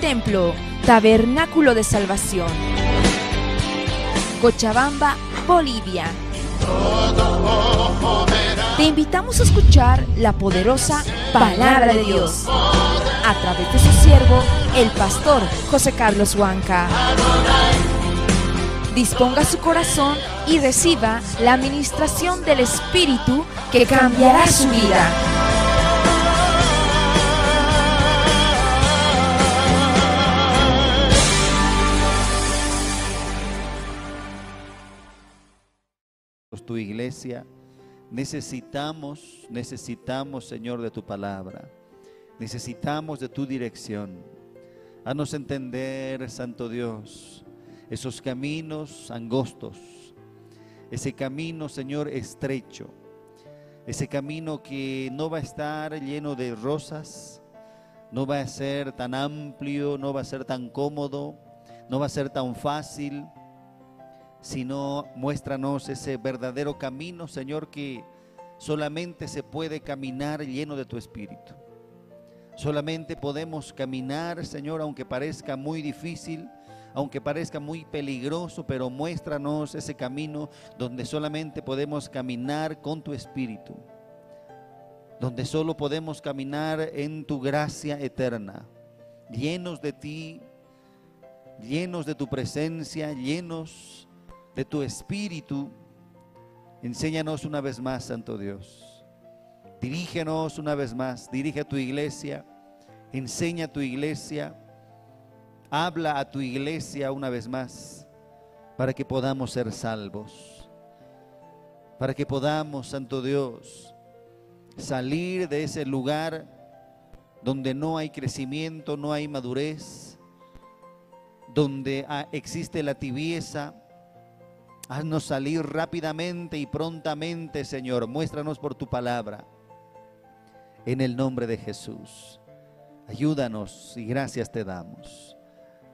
templo, Tabernáculo de Salvación. Cochabamba, Bolivia. Te invitamos a escuchar la poderosa palabra de Dios a través de su siervo, el pastor José Carlos Huanca. Disponga su corazón y reciba la administración del Espíritu que cambiará su vida. Tu iglesia, necesitamos, necesitamos, Señor, de tu palabra. Necesitamos de tu dirección. Haznos entender, Santo Dios, esos caminos angostos, ese camino, Señor, estrecho, ese camino que no va a estar lleno de rosas, no va a ser tan amplio, no va a ser tan cómodo, no va a ser tan fácil, sino muéstranos ese verdadero camino, Señor, que solamente se puede caminar lleno de tu Espíritu. Solamente podemos caminar, Señor, aunque parezca muy difícil, aunque parezca muy peligroso, pero muéstranos ese camino donde solamente podemos caminar con tu Espíritu, donde solo podemos caminar en tu gracia eterna, llenos de ti, llenos de tu presencia, llenos de tu Espíritu. Enséñanos una vez más, Santo Dios. Dirígenos una vez más, dirige a tu iglesia, enseña a tu iglesia, habla a tu iglesia una vez más, para que podamos ser salvos, para que podamos, Santo Dios, salir de ese lugar donde no hay crecimiento, no hay madurez, donde existe la tibieza, Haznos salir rápidamente y prontamente, Señor. Muéstranos por tu palabra. En el nombre de Jesús. Ayúdanos y gracias te damos.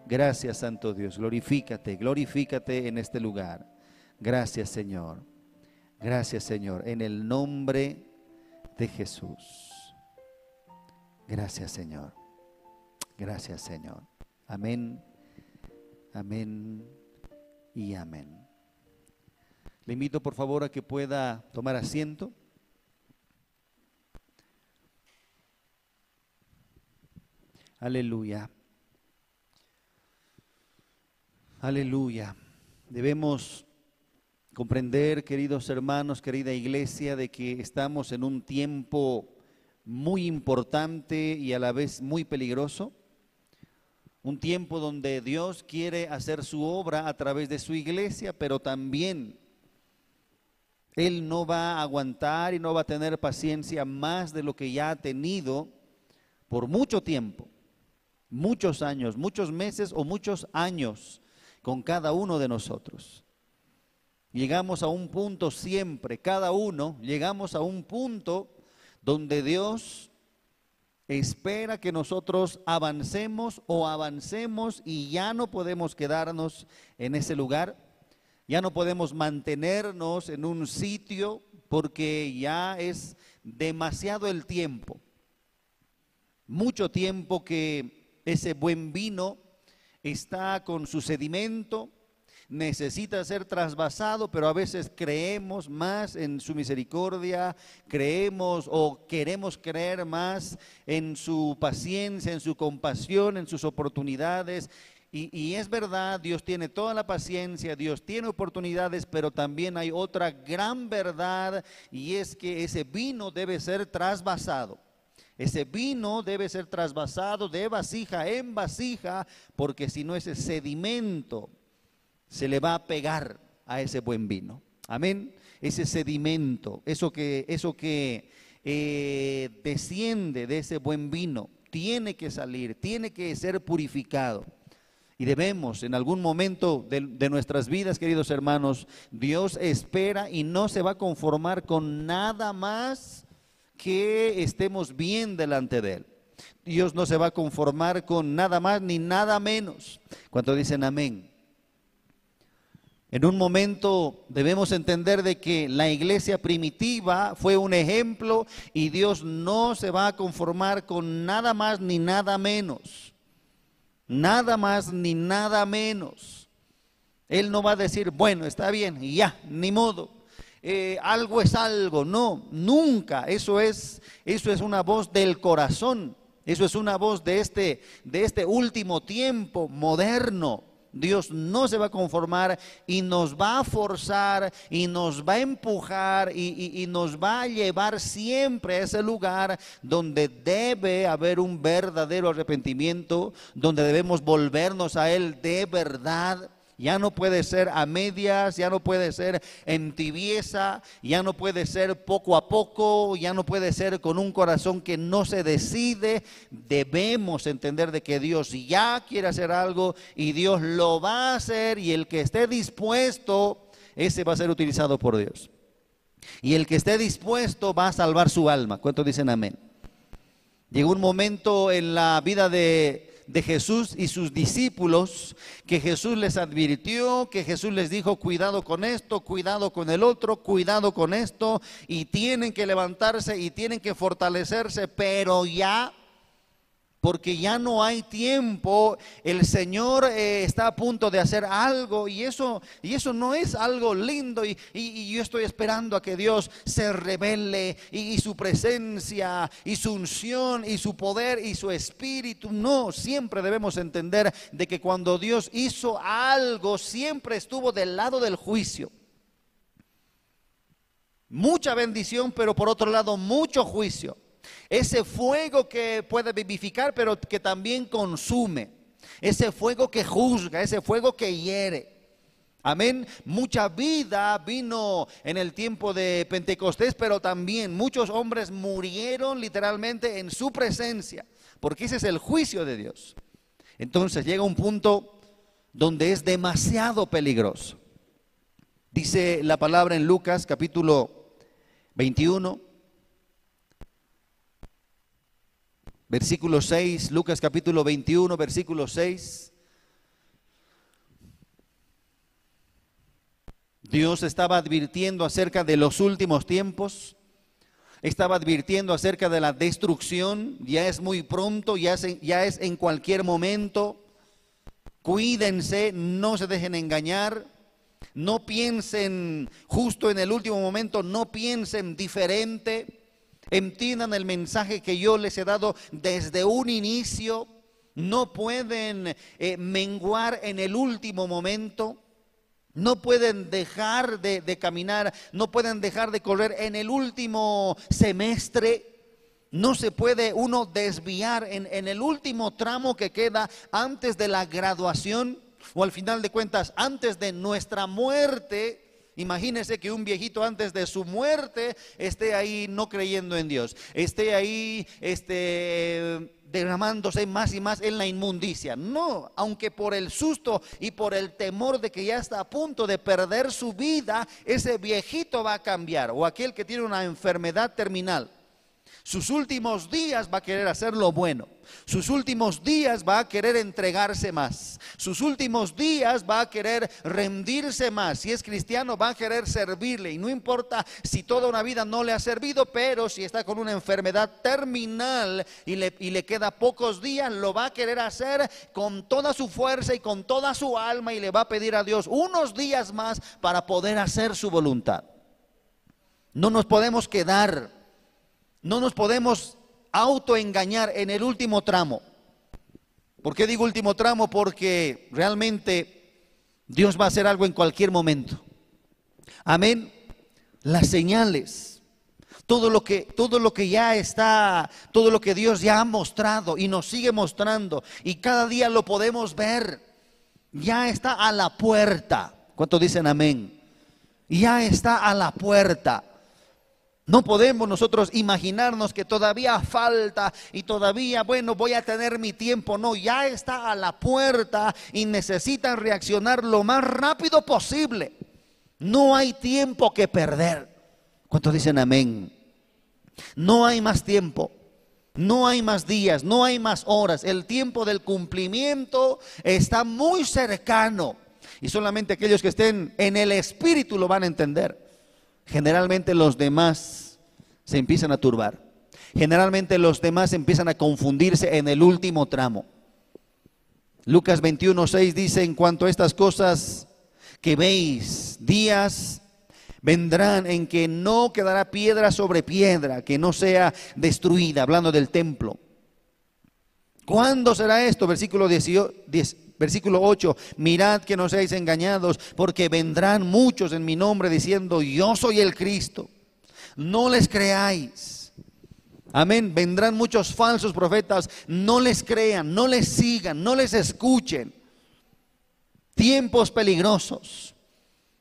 Gracias, Santo Dios. Glorifícate, glorifícate en este lugar. Gracias, Señor. Gracias, Señor. En el nombre de Jesús. Gracias, Señor. Gracias, Señor. Amén. Amén y amén. Le invito por favor a que pueda tomar asiento. Aleluya. Aleluya. Debemos comprender, queridos hermanos, querida iglesia, de que estamos en un tiempo muy importante y a la vez muy peligroso. Un tiempo donde Dios quiere hacer su obra a través de su iglesia, pero también él no va a aguantar y no va a tener paciencia más de lo que ya ha tenido por mucho tiempo, muchos años, muchos meses o muchos años con cada uno de nosotros. Llegamos a un punto siempre, cada uno, llegamos a un punto donde Dios espera que nosotros avancemos o avancemos y ya no podemos quedarnos en ese lugar ya no podemos mantenernos en un sitio porque ya es demasiado el tiempo. Mucho tiempo que ese buen vino está con su sedimento, necesita ser trasvasado, pero a veces creemos más en su misericordia, creemos o queremos creer más en su paciencia, en su compasión, en sus oportunidades y, es verdad, Dios tiene toda la paciencia, Dios tiene oportunidades, pero también hay otra gran verdad y es que ese vino debe ser trasvasado. Ese vino debe ser trasvasado de vasija en vasija, porque si no ese sedimento se le va a pegar a ese buen vino. Amén. Ese sedimento, eso que, eso que eh, desciende de ese buen vino, tiene que salir, tiene que ser purificado. Y debemos, en algún momento de, nuestras vidas, queridos hermanos, Dios espera y no se va a conformar con nada más que estemos bien delante de Él. Dios no se va a conformar con nada más ni nada menos. Cuando dicen amén. En un momento debemos entender de que la iglesia primitiva fue un ejemplo y Dios no se va a conformar con nada más ni nada menos. Nada más ni nada menos. Él no va a decir, bueno, está bien, ya, ni modo. Eh, algo es algo. No, nunca. Eso es, eso es una voz del corazón. Eso es una voz de este, de este último tiempo moderno. Dios no se va a conformar y nos va a forzar y nos va a empujar y, nos va a llevar siempre a ese lugar donde debe haber un verdadero arrepentimiento, donde debemos volvernos a Él de verdad ya no puede ser a medias, ya no puede ser en tibieza, ya no puede ser poco a poco, ya no puede ser con un corazón que no se decide. Debemos entender de que Dios ya quiere hacer algo y Dios lo va a hacer y el que esté dispuesto, ese va a ser utilizado por Dios. Y el que esté dispuesto va a salvar su alma. ¿Cuántos dicen amén? Llegó un momento en la vida de de Jesús y sus discípulos, que Jesús les advirtió, que Jesús les dijo, cuidado con esto, cuidado con el otro, cuidado con esto, y tienen que levantarse y tienen que fortalecerse, pero ya porque ya no hay tiempo, el Señor eh, está a punto de hacer algo y eso, y eso no es algo lindo y, yo estoy esperando a que Dios se revele y, su presencia y su unción y su poder y su espíritu. No, siempre debemos entender de que cuando Dios hizo algo, siempre estuvo del lado del juicio. Mucha bendición, pero por otro lado mucho juicio. Ese fuego que puede vivificar, pero que también consume. Ese fuego que juzga, ese fuego que hiere. Amén. Mucha vida vino en el tiempo de Pentecostés, pero también muchos hombres murieron literalmente en su presencia, porque ese es el juicio de Dios. Entonces llega un punto donde es demasiado peligroso. Dice la palabra en Lucas capítulo 21, Versículo 6, Lucas capítulo 21, versículo 6. Dios estaba advirtiendo acerca de los últimos tiempos, estaba advirtiendo acerca de la destrucción, ya es muy pronto, ya es, ya es en cualquier momento. Cuídense, no se dejen engañar, no piensen justo en el último momento, no piensen diferente. Entiendan el mensaje que yo les he dado desde un inicio. No pueden eh, menguar en el último momento. No pueden dejar de, caminar, no pueden dejar de correr en el último semestre. No se puede uno desviar en, en el último tramo que queda antes de la graduación o al final de cuentas antes de nuestra muerte Imagínese que un viejito antes de su muerte esté ahí no creyendo en Dios, esté ahí este, derramándose más y más en la inmundicia. No, aunque por el susto y por el temor de que ya está a punto de perder su vida, ese viejito va a cambiar. O aquel que tiene una enfermedad terminal. Sus últimos días va a querer hacer lo bueno. Sus últimos días va a querer entregarse más. Sus últimos días va a querer rendirse más. Si es cristiano, va a querer servirle. Y no importa si toda una vida no le ha servido, pero si está con una enfermedad terminal y le, y le queda pocos días, lo va a querer hacer con toda su fuerza y con toda su alma y le va a pedir a Dios unos días más para poder hacer su voluntad. No nos podemos quedar no nos podemos autoengañar en el último tramo. ¿Por qué digo último tramo? Porque realmente Dios va a hacer algo en cualquier momento. Amén. Las señales, todo lo que todo lo que ya está, todo lo que Dios ya ha mostrado y nos sigue mostrando y cada día lo podemos ver. Ya está a la puerta. ¿Cuántos dicen amén? Ya está a la puerta. No podemos nosotros imaginarnos que todavía falta y todavía, bueno, voy a tener mi tiempo. No, ya está a la puerta y necesitan reaccionar lo más rápido posible. No hay tiempo que perder. ¿Cuántos dicen amén? No hay más tiempo. No hay más días, no hay más horas. El tiempo del cumplimiento está muy cercano. Y solamente aquellos que estén en el Espíritu lo van a entender generalmente los demás se empiezan a turbar. Generalmente los demás empiezan a confundirse en el último tramo. Lucas 21, 6 dice, en cuanto a estas cosas que veis, días vendrán en que no quedará piedra sobre piedra, que no sea destruida, hablando del templo. ¿Cuándo será esto? Versículo, 10, versículo 8, mirad que no seáis engañados, porque vendrán muchos en mi nombre diciendo, yo soy el Cristo. No les creáis. Amén. Vendrán muchos falsos profetas. No les crean, no les sigan, no les escuchen. Tiempos peligrosos.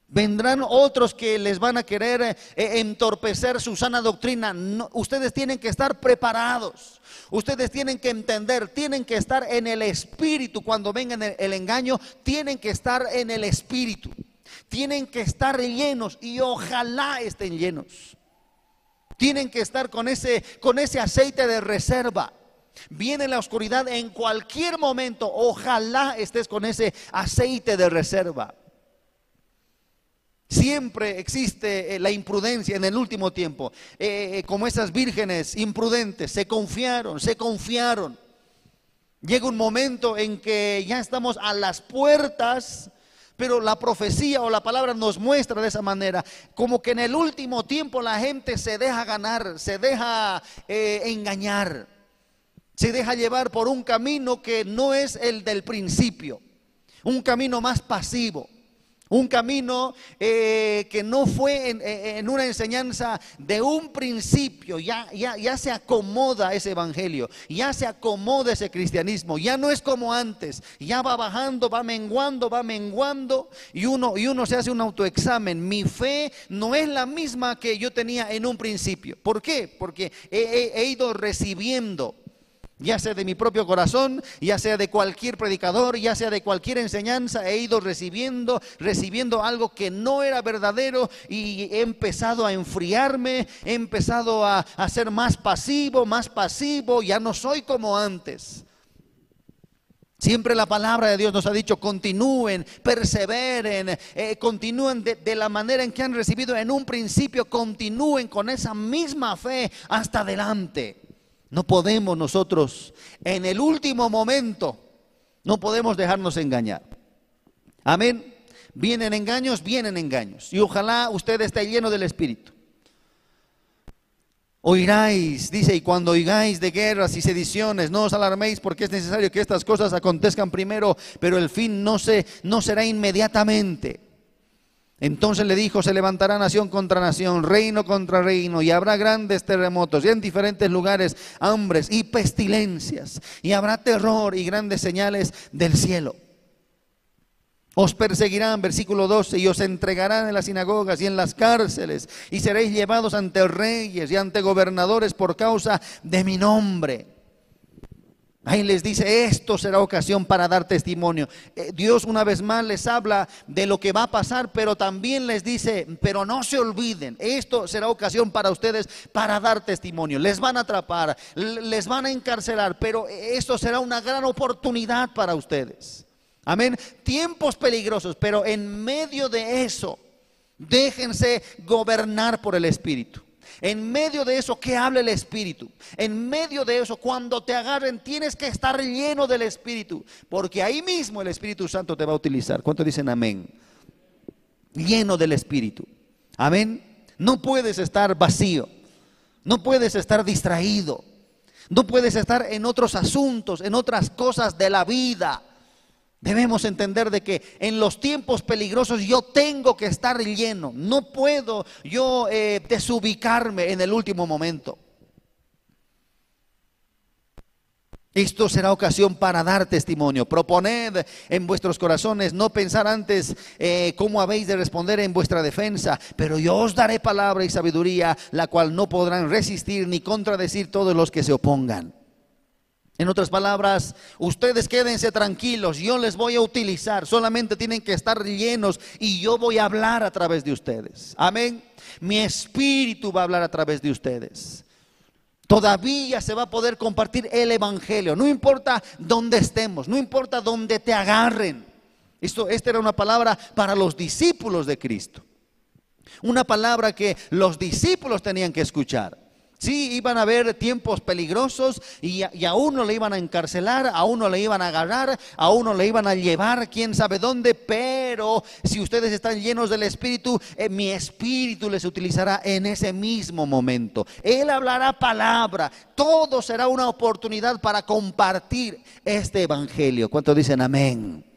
Vendrán otros que les van a querer eh, entorpecer su sana doctrina. ustedes tienen que estar preparados. Ustedes tienen que entender, tienen que estar en el espíritu. Cuando vengan el, el engaño, tienen que estar en el espíritu. Tienen que estar llenos y ojalá estén llenos. Tienen que estar con ese, con ese aceite de reserva. Viene la oscuridad en cualquier momento. Ojalá estés con ese aceite de reserva. Siempre existe eh, la imprudencia en el último tiempo. Eh, eh, como esas vírgenes imprudentes, se confiaron, se confiaron. Llega un momento en que ya estamos a las puertas, pero la profecía o la palabra nos muestra de esa manera, como que en el último tiempo la gente se deja ganar, se deja engañar, se deja llevar por un camino que no es el del principio, un camino más pasivo. Un camino eh, que no fue en, una enseñanza de un principio, ya, ya, ya se acomoda ese evangelio, ya se acomoda ese cristianismo, ya no es como antes, ya va bajando, va menguando, va menguando y uno, y uno se hace un autoexamen. Mi fe no es la misma que yo tenía en un principio. ¿Por qué? Porque he ido recibiendo ya sea de mi propio corazón, ya sea de cualquier predicador, ya sea de cualquier enseñanza, he ido recibiendo, recibiendo algo que no era verdadero y he empezado a enfriarme, he empezado a, ser más pasivo, más pasivo, ya no soy como antes. Siempre la palabra de Dios nos ha dicho, continúen, perseveren, eh, continúen de, de, la manera en que han recibido en un principio, continúen con esa misma fe hasta adelante. No podemos nosotros, en el último momento, no podemos dejarnos engañar. Amén. Vienen engaños, vienen engaños. Y ojalá usted esté lleno del Espíritu. Oiráis, dice, y cuando oigáis de guerras y sediciones, no os alarméis porque es necesario que estas cosas acontezcan primero, pero el fin no, se, no será inmediatamente. Entonces le dijo, se levantará nación contra nación, reino contra reino, y habrá grandes terremotos, y en diferentes lugares hambres y pestilencias, y habrá terror y grandes señales del cielo. Os perseguirán, versículo 12, y os entregarán en las sinagogas y en las cárceles, y seréis llevados ante reyes y ante gobernadores por causa de mi nombre. Ahí les dice, esto será ocasión para dar testimonio. Eh, Dios una vez más les habla de lo que va a pasar, pero también les dice, pero no se olviden, esto será ocasión para ustedes para dar testimonio. Les van a atrapar, les van a encarcelar, pero esto será una gran oportunidad para ustedes. Amén. Tiempos peligrosos, pero en medio de eso, déjense gobernar por el Espíritu. En medio de eso, que hable el Espíritu. En medio de eso, cuando te agarren, tienes que estar lleno del Espíritu. Porque ahí mismo el Espíritu Santo te va a utilizar. ¿Cuántos dicen amén? Lleno del Espíritu. Amén. No puedes estar vacío. No puedes estar distraído. No puedes estar en otros asuntos, en otras cosas de la vida. Debemos entender de que en los tiempos peligrosos yo tengo que estar lleno. No puedo yo eh, desubicarme en el último momento. Esto será ocasión para dar testimonio. Proponed en vuestros corazones, no pensar antes eh, cómo habéis de responder en vuestra defensa, pero yo os daré palabra y sabiduría, la cual no podrán resistir ni contradecir todos los que se opongan. En otras palabras, ustedes quédense tranquilos, yo les voy a utilizar, solamente tienen que estar llenos y yo voy a hablar a través de ustedes. Amén. Mi espíritu va a hablar a través de ustedes. Todavía se va a poder compartir el Evangelio, no importa dónde estemos, no importa dónde te agarren. Esto, esta era una palabra para los discípulos de Cristo. Una palabra que los discípulos tenían que escuchar. Sí, iban a haber tiempos peligrosos y a, uno le iban a encarcelar, a uno le iban a agarrar, a uno le iban a llevar, quién sabe dónde, pero si ustedes están llenos del Espíritu, eh, mi Espíritu les utilizará en ese mismo momento. Él hablará palabra, todo será una oportunidad para compartir este Evangelio. ¿Cuántos dicen amén?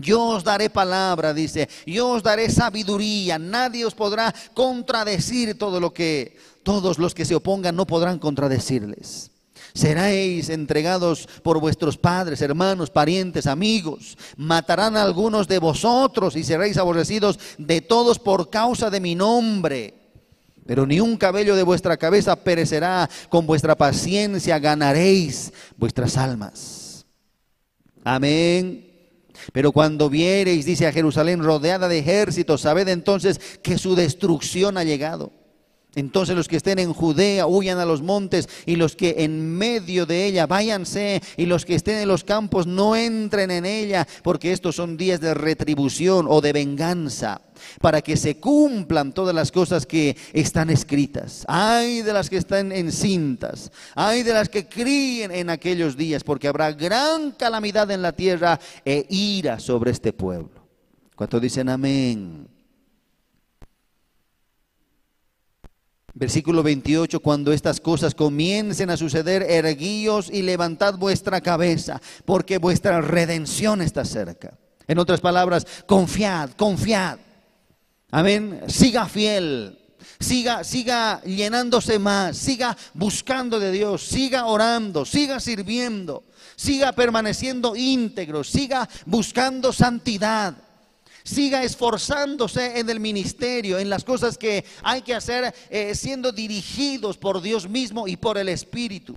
Yo os daré palabra, dice, yo os daré sabiduría, nadie os podrá contradecir todo lo que todos los que se opongan no podrán contradecirles. Seréis entregados por vuestros padres, hermanos, parientes, amigos. Matarán a algunos de vosotros y seréis aborrecidos de todos por causa de mi nombre. Pero ni un cabello de vuestra cabeza perecerá. Con vuestra paciencia ganaréis vuestras almas. Amén. Pero cuando viereis, dice a Jerusalén, rodeada de ejércitos, sabed entonces que su destrucción ha llegado. Entonces los que estén en Judea huyan a los montes y los que en medio de ella váyanse y los que estén en los campos no entren en ella porque estos son días de retribución o de venganza para que se cumplan todas las cosas que están escritas. Hay de las que están encintas, hay de las que críen en aquellos días porque habrá gran calamidad en la tierra e ira sobre este pueblo. ¿Cuántos dicen amén? Versículo 28, cuando estas cosas comiencen a suceder, erguíos y levantad vuestra cabeza, porque vuestra redención está cerca. En otras palabras, confiad, confiad. Amén. Siga fiel. Siga, siga llenándose más, siga buscando de Dios, siga orando, siga sirviendo, siga permaneciendo íntegro, siga buscando santidad siga esforzándose en el ministerio, en las cosas que hay que hacer, eh, siendo dirigidos por Dios mismo y por el Espíritu.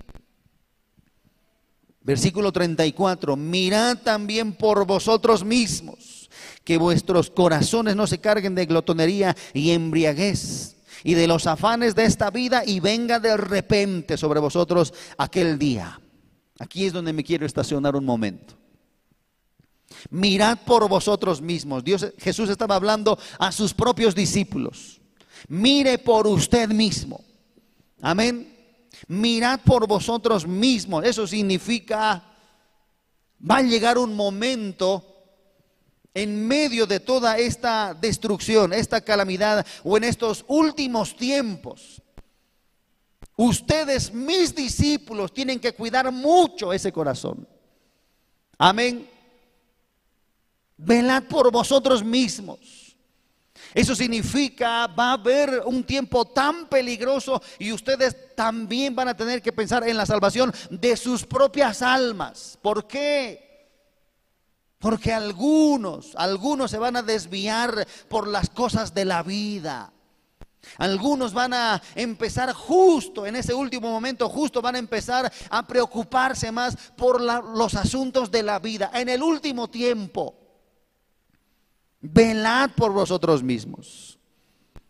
Versículo 34, mirad también por vosotros mismos, que vuestros corazones no se carguen de glotonería y embriaguez y de los afanes de esta vida y venga de repente sobre vosotros aquel día. Aquí es donde me quiero estacionar un momento. Mirad por vosotros mismos. Dios, Jesús estaba hablando a sus propios discípulos. Mire por usted mismo. Amén. Mirad por vosotros mismos. Eso significa, va a llegar un momento en medio de toda esta destrucción, esta calamidad o en estos últimos tiempos. Ustedes, mis discípulos, tienen que cuidar mucho ese corazón. Amén velad por vosotros mismos. Eso significa, va a haber un tiempo tan peligroso y ustedes también van a tener que pensar en la salvación de sus propias almas. ¿Por qué? Porque algunos, algunos se van a desviar por las cosas de la vida. Algunos van a empezar justo en ese último momento, justo van a empezar a preocuparse más por los asuntos de la vida. En el último tiempo velad por vosotros mismos.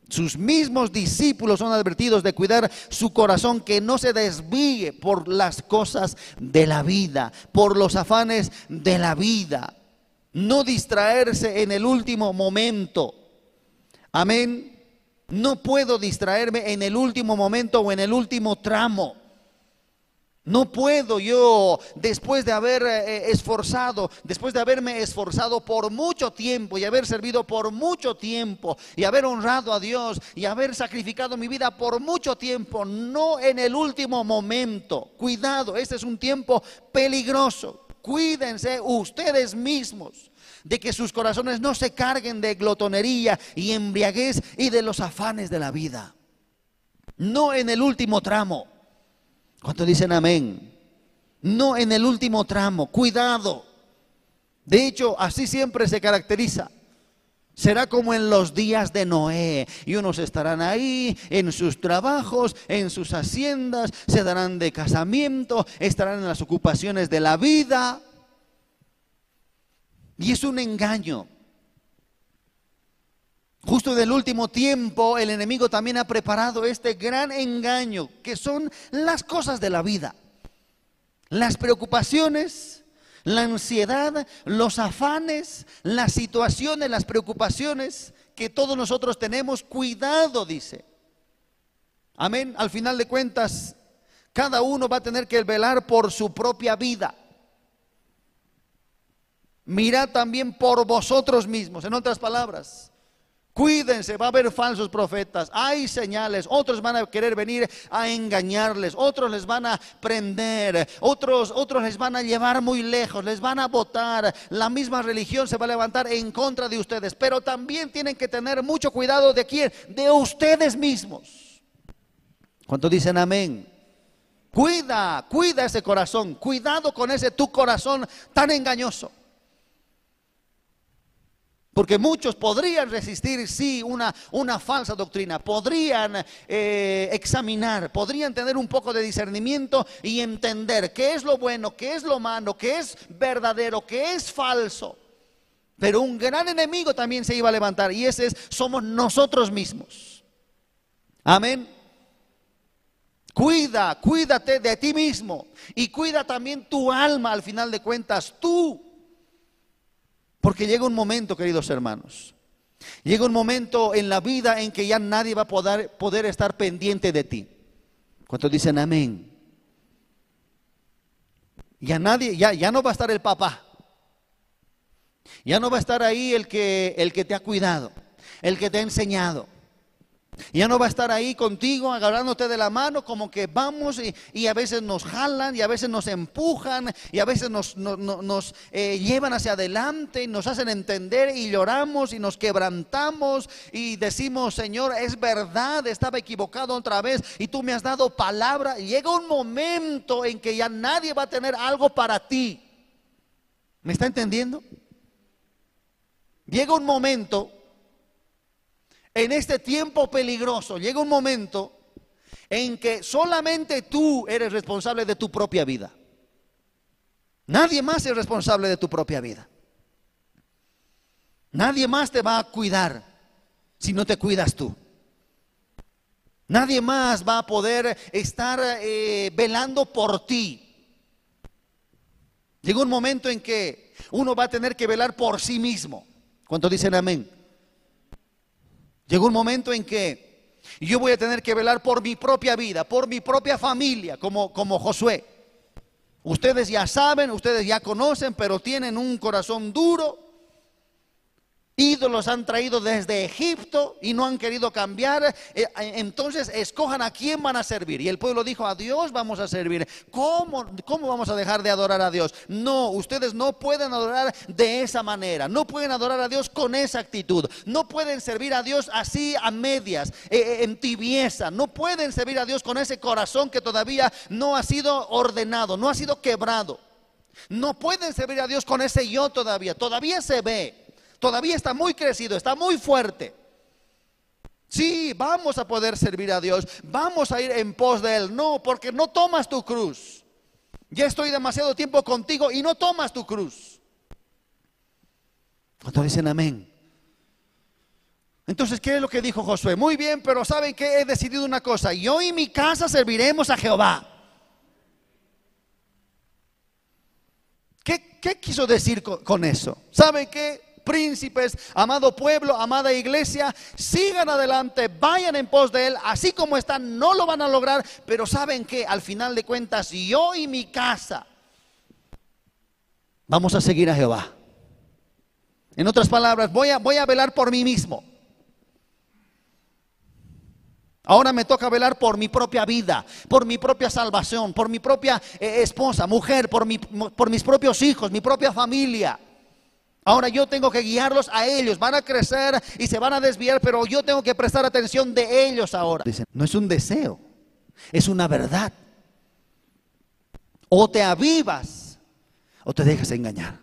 Sus mismos discípulos son advertidos de cuidar su corazón, que no se desvíe por las cosas de la vida, por los afanes de la vida. No distraerse en el último momento. Amén. No puedo distraerme en el último momento o en el último tramo. No puedo yo, después de haber eh, esforzado, después de haberme esforzado por mucho tiempo y haber servido por mucho tiempo y haber honrado a Dios y haber sacrificado mi vida por mucho tiempo, no en el último momento. Cuidado, este es un tiempo peligroso. Cuídense ustedes mismos de que sus corazones no se carguen de glotonería y embriaguez y de los afanes de la vida. No en el último tramo. ¿Cuántos dicen amén? No en el último tramo, cuidado. De hecho, así siempre se caracteriza. Será como en los días de Noé. Y unos estarán ahí en sus trabajos, en sus haciendas, se darán de casamiento, estarán en las ocupaciones de la vida. Y es un engaño. Justo del último tiempo, el enemigo también ha preparado este gran engaño, que son las cosas de la vida. Las preocupaciones, la ansiedad, los afanes, las situaciones, las preocupaciones que todos nosotros tenemos. Cuidado, dice. Amén. Al final de cuentas, cada uno va a tener que velar por su propia vida. Mirad también por vosotros mismos. En otras palabras, Cuídense, va a haber falsos profetas, hay señales, otros van a querer venir a engañarles, otros les van a prender, otros, otros les van a llevar muy lejos, les van a votar, la misma religión se va a levantar en contra de ustedes, pero también tienen que tener mucho cuidado de quién, de ustedes mismos. ¿Cuántos dicen amén? Cuida, cuida ese corazón, cuidado con ese tu corazón tan engañoso. Porque muchos podrían resistir, sí, una, una falsa doctrina, podrían eh, examinar, podrían tener un poco de discernimiento y entender qué es lo bueno, qué es lo malo, qué es verdadero, qué es falso. Pero un gran enemigo también se iba a levantar y ese es, somos nosotros mismos. Amén. Cuida, cuídate de ti mismo y cuida también tu alma al final de cuentas, tú. Porque llega un momento, queridos hermanos, llega un momento en la vida en que ya nadie va a poder, poder estar pendiente de ti. ¿Cuántos dicen amén? Ya nadie, ya, ya no va a estar el papá. Ya no va a estar ahí el que, el que te ha cuidado, el que te ha enseñado. Ya no va a estar ahí contigo agarrándote de la mano como que vamos y, a veces nos jalan y a veces nos empujan y a veces nos, nos eh, llevan hacia adelante y nos hacen entender y lloramos y nos quebrantamos y decimos, Señor, es verdad, estaba equivocado otra vez y tú me has dado palabra. llega un momento en que ya nadie va a tener algo para ti. ¿Me está entendiendo? Llega un momento en este tiempo peligroso, llega un momento en que solamente tú eres responsable de tu propia vida. Nadie más es responsable de tu propia vida. Nadie más te va a cuidar si no te cuidas tú. Nadie más va a poder estar eh, velando por ti. Llega un momento en que uno va a tener que velar por sí mismo. ¿Cuántos dicen amén? Llegó un momento en que yo voy a tener que velar por mi propia vida, por mi propia familia, como, como Josué. Ustedes ya saben, ustedes ya conocen, pero tienen un corazón duro ídolos han traído desde Egipto y no han querido cambiar, eh, eh, entonces escojan a quién van a servir. Y el pueblo dijo, a Dios vamos a servir. ¿Cómo, ¿Cómo vamos a dejar de adorar a Dios? No, ustedes no pueden adorar de esa manera, no pueden adorar a Dios con esa actitud, no pueden servir a Dios así a medias, eh, en tibieza, no pueden servir a Dios con ese corazón que todavía no ha sido ordenado, no ha sido quebrado. No pueden servir a Dios con ese yo todavía, todavía se ve. Todavía está muy crecido, está muy fuerte. Sí, vamos a poder servir a Dios, vamos a ir en pos de Él. No, porque no tomas tu cruz. Ya estoy demasiado tiempo contigo y no tomas tu cruz. Cuando dicen amén. Entonces, ¿qué es lo que dijo Josué? Muy bien, pero ¿saben que He decidido una cosa. Yo y mi casa serviremos a Jehová. ¿Qué, quiso decir con, con eso? ¿Saben qué? Príncipes, amado pueblo, amada iglesia, sigan adelante, vayan en pos de Él, así como están, no lo van a lograr, pero saben que al final de cuentas yo y mi casa vamos a seguir a Jehová. En otras palabras, voy a, voy a velar por mí mismo. Ahora me toca velar por mi propia vida, por mi propia salvación, por mi propia eh, esposa, mujer, por, mi, por mis propios hijos, mi propia familia. Ahora yo tengo que guiarlos a ellos. Van a crecer y se van a desviar, pero yo tengo que prestar atención de ellos ahora. No es un deseo, es una verdad. O te avivas o te dejas engañar.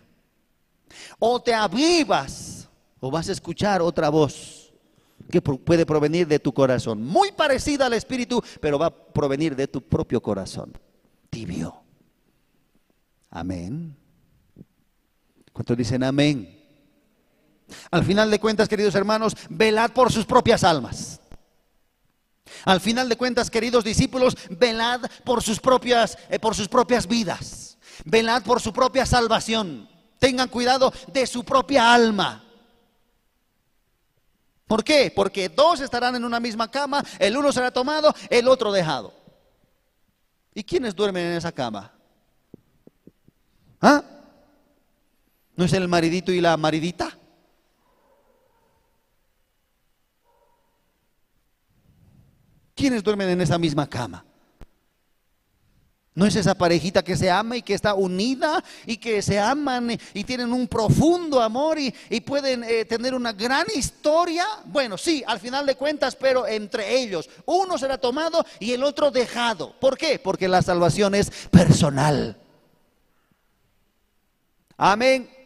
O te avivas o vas a escuchar otra voz que puede provenir de tu corazón. Muy parecida al Espíritu, pero va a provenir de tu propio corazón. Tibio. Amén. ¿Cuántos dicen amén? Al final de cuentas, queridos hermanos, velad por sus propias almas. Al final de cuentas, queridos discípulos, velad por sus propias, eh, por sus propias vidas. Velad por su propia salvación. Tengan cuidado de su propia alma. ¿Por qué? Porque dos estarán en una misma cama, el uno será tomado, el otro dejado. ¿Y quiénes duermen en esa cama? ¿Ah? ¿No es el maridito y la maridita? ¿Quiénes duermen en esa misma cama? ¿No es esa parejita que se ama y que está unida y que se aman y tienen un profundo amor y, pueden eh, tener una gran historia? Bueno, sí, al final de cuentas, pero entre ellos, uno será tomado y el otro dejado. ¿Por qué? Porque la salvación es personal. Amén.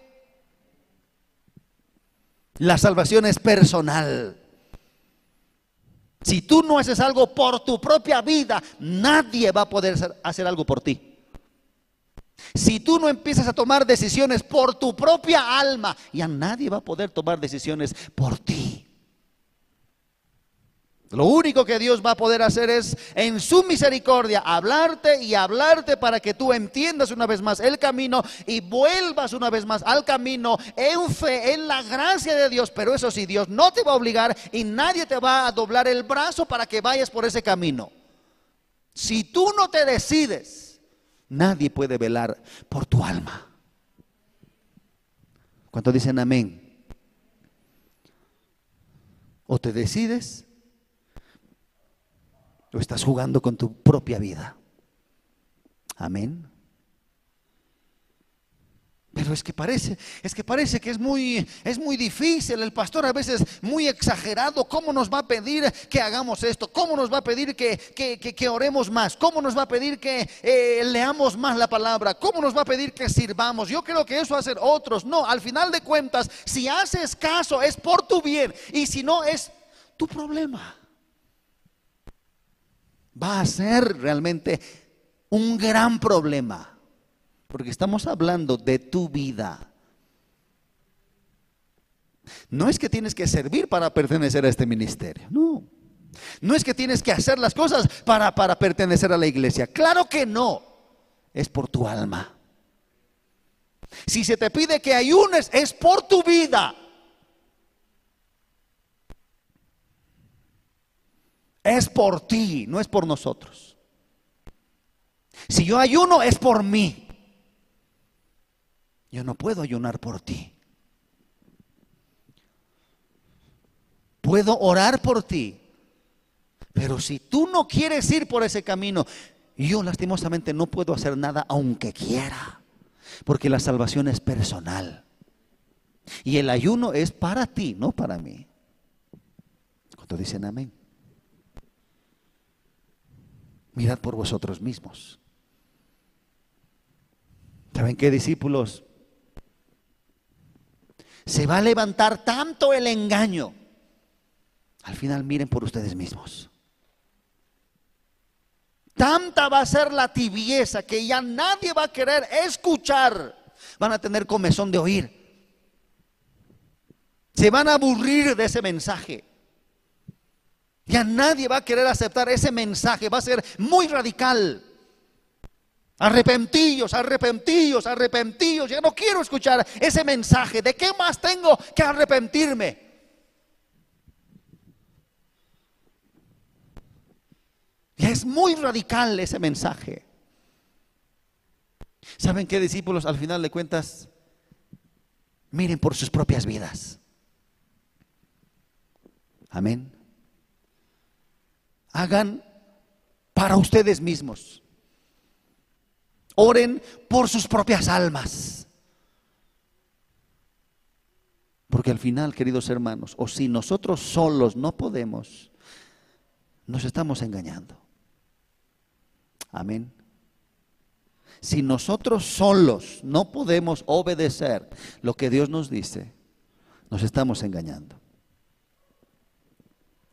La salvación es personal. Si tú no haces algo por tu propia vida, nadie va a poder hacer algo por ti. Si tú no empiezas a tomar decisiones por tu propia alma, ya nadie va a poder tomar decisiones por ti. Lo único que Dios va a poder hacer es en su misericordia hablarte y hablarte para que tú entiendas una vez más el camino y vuelvas una vez más al camino en fe, en la gracia de Dios. Pero eso sí, Dios no te va a obligar y nadie te va a doblar el brazo para que vayas por ese camino. Si tú no te decides, nadie puede velar por tu alma. ¿Cuántos dicen amén? O te decides estás jugando con tu propia vida. Amén. Pero es que parece, es que parece que es muy, es muy difícil. El pastor a veces muy exagerado. ¿Cómo nos va a pedir que hagamos esto? ¿Cómo nos va a pedir que, que, oremos más? ¿Cómo nos va a pedir que eh, leamos más la palabra? ¿Cómo nos va a pedir que sirvamos? Yo creo que eso hacer otros. No, al final de cuentas, si haces caso es por tu bien y si no es tu problema va a ser realmente un gran problema, porque estamos hablando de tu vida. No es que tienes que servir para pertenecer a este ministerio, no. No es que tienes que hacer las cosas para, para pertenecer a la iglesia. Claro que no. Es por tu alma. Si se te pide que ayunes, es por tu vida. Es por ti, no es por nosotros. Si yo ayuno, es por mí. Yo no puedo ayunar por ti. Puedo orar por ti. Pero si tú no quieres ir por ese camino, yo lastimosamente no puedo hacer nada aunque quiera. Porque la salvación es personal. Y el ayuno es para ti, no para mí. Cuando dicen amén? Mirad por vosotros mismos. ¿Saben qué discípulos? Se va a levantar tanto el engaño. Al final miren por ustedes mismos. Tanta va a ser la tibieza que ya nadie va a querer escuchar. Van a tener comezón de oír. Se van a aburrir de ese mensaje. Ya nadie va a querer aceptar ese mensaje, va a ser muy radical. Arrepentillos, arrepentillos, arrepentillos. Ya no quiero escuchar ese mensaje. ¿De qué más tengo que arrepentirme? Y es muy radical ese mensaje. ¿Saben qué discípulos al final de cuentas? Miren por sus propias vidas. Amén hagan para ustedes mismos. Oren por sus propias almas. Porque al final, queridos hermanos, o si nosotros solos no podemos, nos estamos engañando. Amén. Si nosotros solos no podemos obedecer lo que Dios nos dice, nos estamos engañando.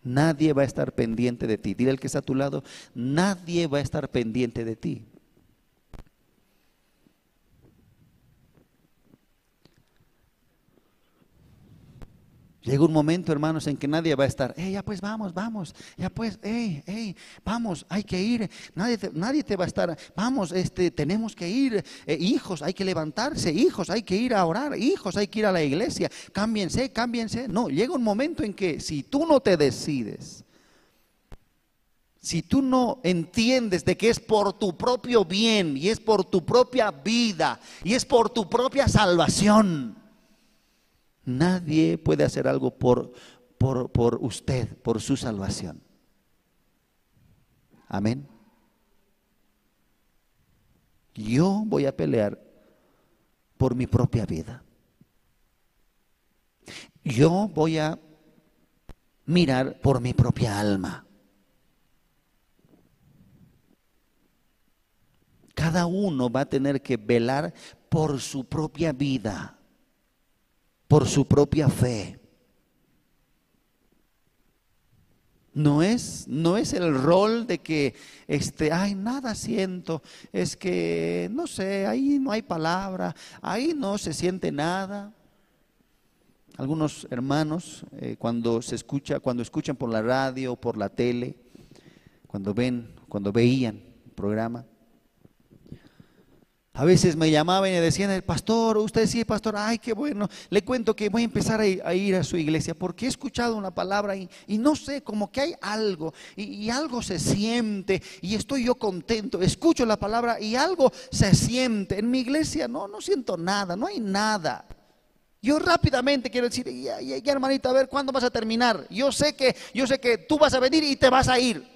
Nadie va a estar pendiente de ti. Dile al que está a tu lado, nadie va a estar pendiente de ti. Llega un momento, hermanos, en que nadie va a estar, hey, ya pues vamos, vamos, ya pues, hey, hey, vamos, hay que ir, nadie te, nadie te va a estar, vamos, este, tenemos que ir, eh, hijos, hay que levantarse, hijos, hay que ir a orar, hijos, hay que ir a la iglesia, cámbiense, cámbiense. No, llega un momento en que si tú no te decides, si tú no entiendes de que es por tu propio bien y es por tu propia vida y es por tu propia salvación, Nadie puede hacer algo por, por, usted, por su salvación. Amén. Yo voy a pelear por mi propia vida. Yo voy a mirar por mi propia alma. Cada uno va a tener que velar por su propia vida por su propia fe. No es, no es el rol de que, este, ay, nada siento, es que, no sé, ahí no hay palabra, ahí no se siente nada. Algunos hermanos, eh, cuando se escucha, cuando escuchan por la radio, por la tele, cuando ven, cuando veían el programa, a veces me llamaban y decían, el pastor, usted sí, pastor, ay, qué bueno. Le cuento que voy a empezar a ir a, su iglesia porque he escuchado una palabra y, no sé, como que hay algo y, algo se siente y estoy yo contento. Escucho la palabra y algo se siente. En mi iglesia no, no siento nada, no hay nada. Yo rápidamente quiero decir, ya, ya, hermanita, a ver, ¿cuándo vas a terminar? Yo sé que, yo sé que tú vas a venir y te vas a ir.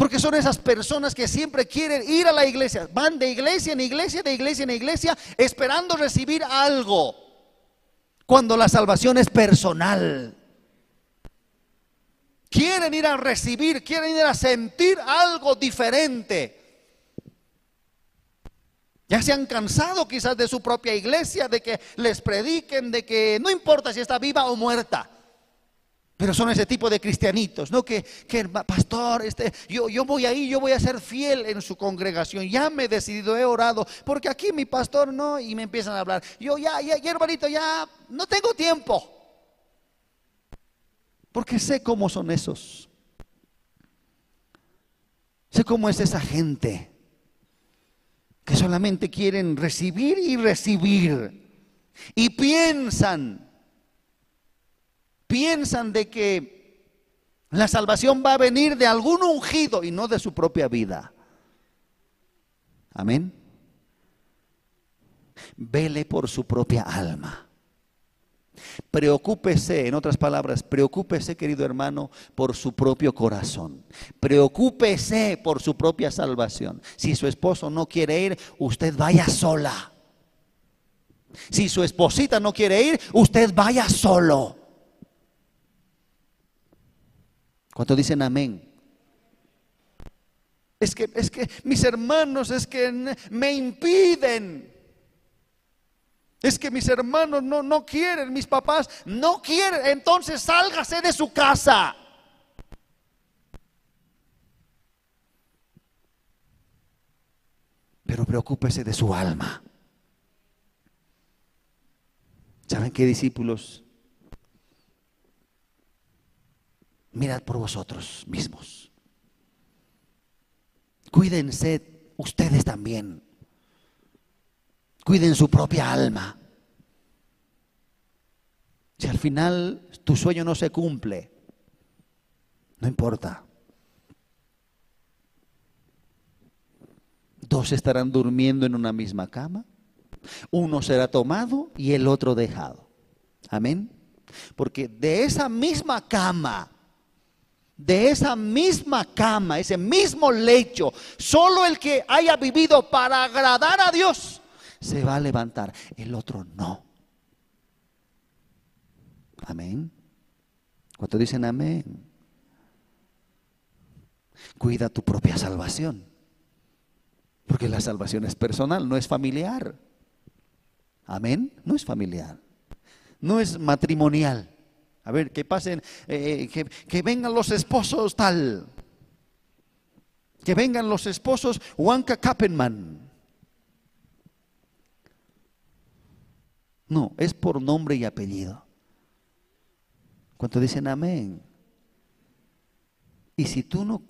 Porque son esas personas que siempre quieren ir a la iglesia. Van de iglesia en iglesia, de iglesia en iglesia, esperando recibir algo. Cuando la salvación es personal. Quieren ir a recibir, quieren ir a sentir algo diferente. Ya se han cansado quizás de su propia iglesia, de que les prediquen, de que no importa si está viva o muerta. Pero son ese tipo de cristianitos, ¿no? Que, que pastor, este, yo, yo voy ahí, yo voy a ser fiel en su congregación. Ya me he decidido, he orado, porque aquí mi pastor no, y me empiezan a hablar. Yo ya, ya, ya hermanito, ya no tengo tiempo. Porque sé cómo son esos. Sé cómo es esa gente que solamente quieren recibir y recibir. Y piensan piensan de que la salvación va a venir de algún ungido y no de su propia vida. Amén. Vele por su propia alma. Preocúpese, en otras palabras, preocúpese, querido hermano, por su propio corazón. Preocúpese por su propia salvación. Si su esposo no quiere ir, usted vaya sola. Si su esposita no quiere ir, usted vaya solo. ¿Cuántos dicen amén? Es que, es que mis hermanos, es que me impiden. Es que mis hermanos no, no quieren, mis papás no quieren. Entonces sálgase de su casa. Pero preocúpese de su alma. ¿Saben qué discípulos? Mirad por vosotros mismos. Cuídense ustedes también. Cuiden su propia alma. Si al final tu sueño no se cumple, no importa. Dos estarán durmiendo en una misma cama. Uno será tomado y el otro dejado. Amén. Porque de esa misma cama de esa misma cama, ese mismo lecho, solo el que haya vivido para agradar a Dios se va a levantar, el otro no. Amén. ¿Cuánto dicen amén? Cuida tu propia salvación, porque la salvación es personal, no es familiar. Amén, no es familiar, no es matrimonial. A ver, que pasen, eh, que, que vengan los esposos tal. Que vengan los esposos Wanka Kappenman. No, es por nombre y apellido. ¿Cuánto dicen amén? Y si tú no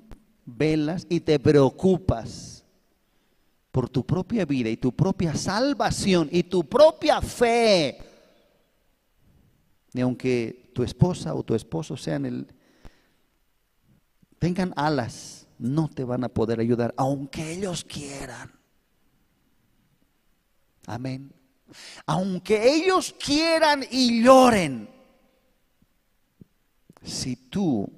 velas y te preocupas por tu propia vida y tu propia salvación y tu propia fe, ni aunque tu esposa o tu esposo sean el tengan alas, no te van a poder ayudar, aunque ellos quieran. Amén. Aunque ellos quieran y lloren, si tú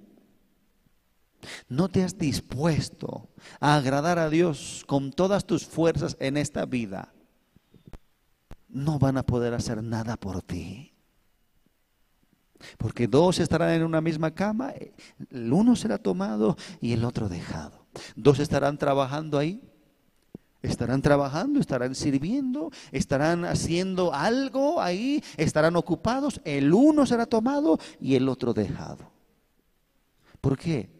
no te has dispuesto a agradar a Dios con todas tus fuerzas en esta vida, no van a poder hacer nada por ti. Porque dos estarán en una misma cama, el uno será tomado y el otro dejado. Dos estarán trabajando ahí, estarán trabajando, estarán sirviendo, estarán haciendo algo ahí, estarán ocupados, el uno será tomado y el otro dejado. ¿Por qué?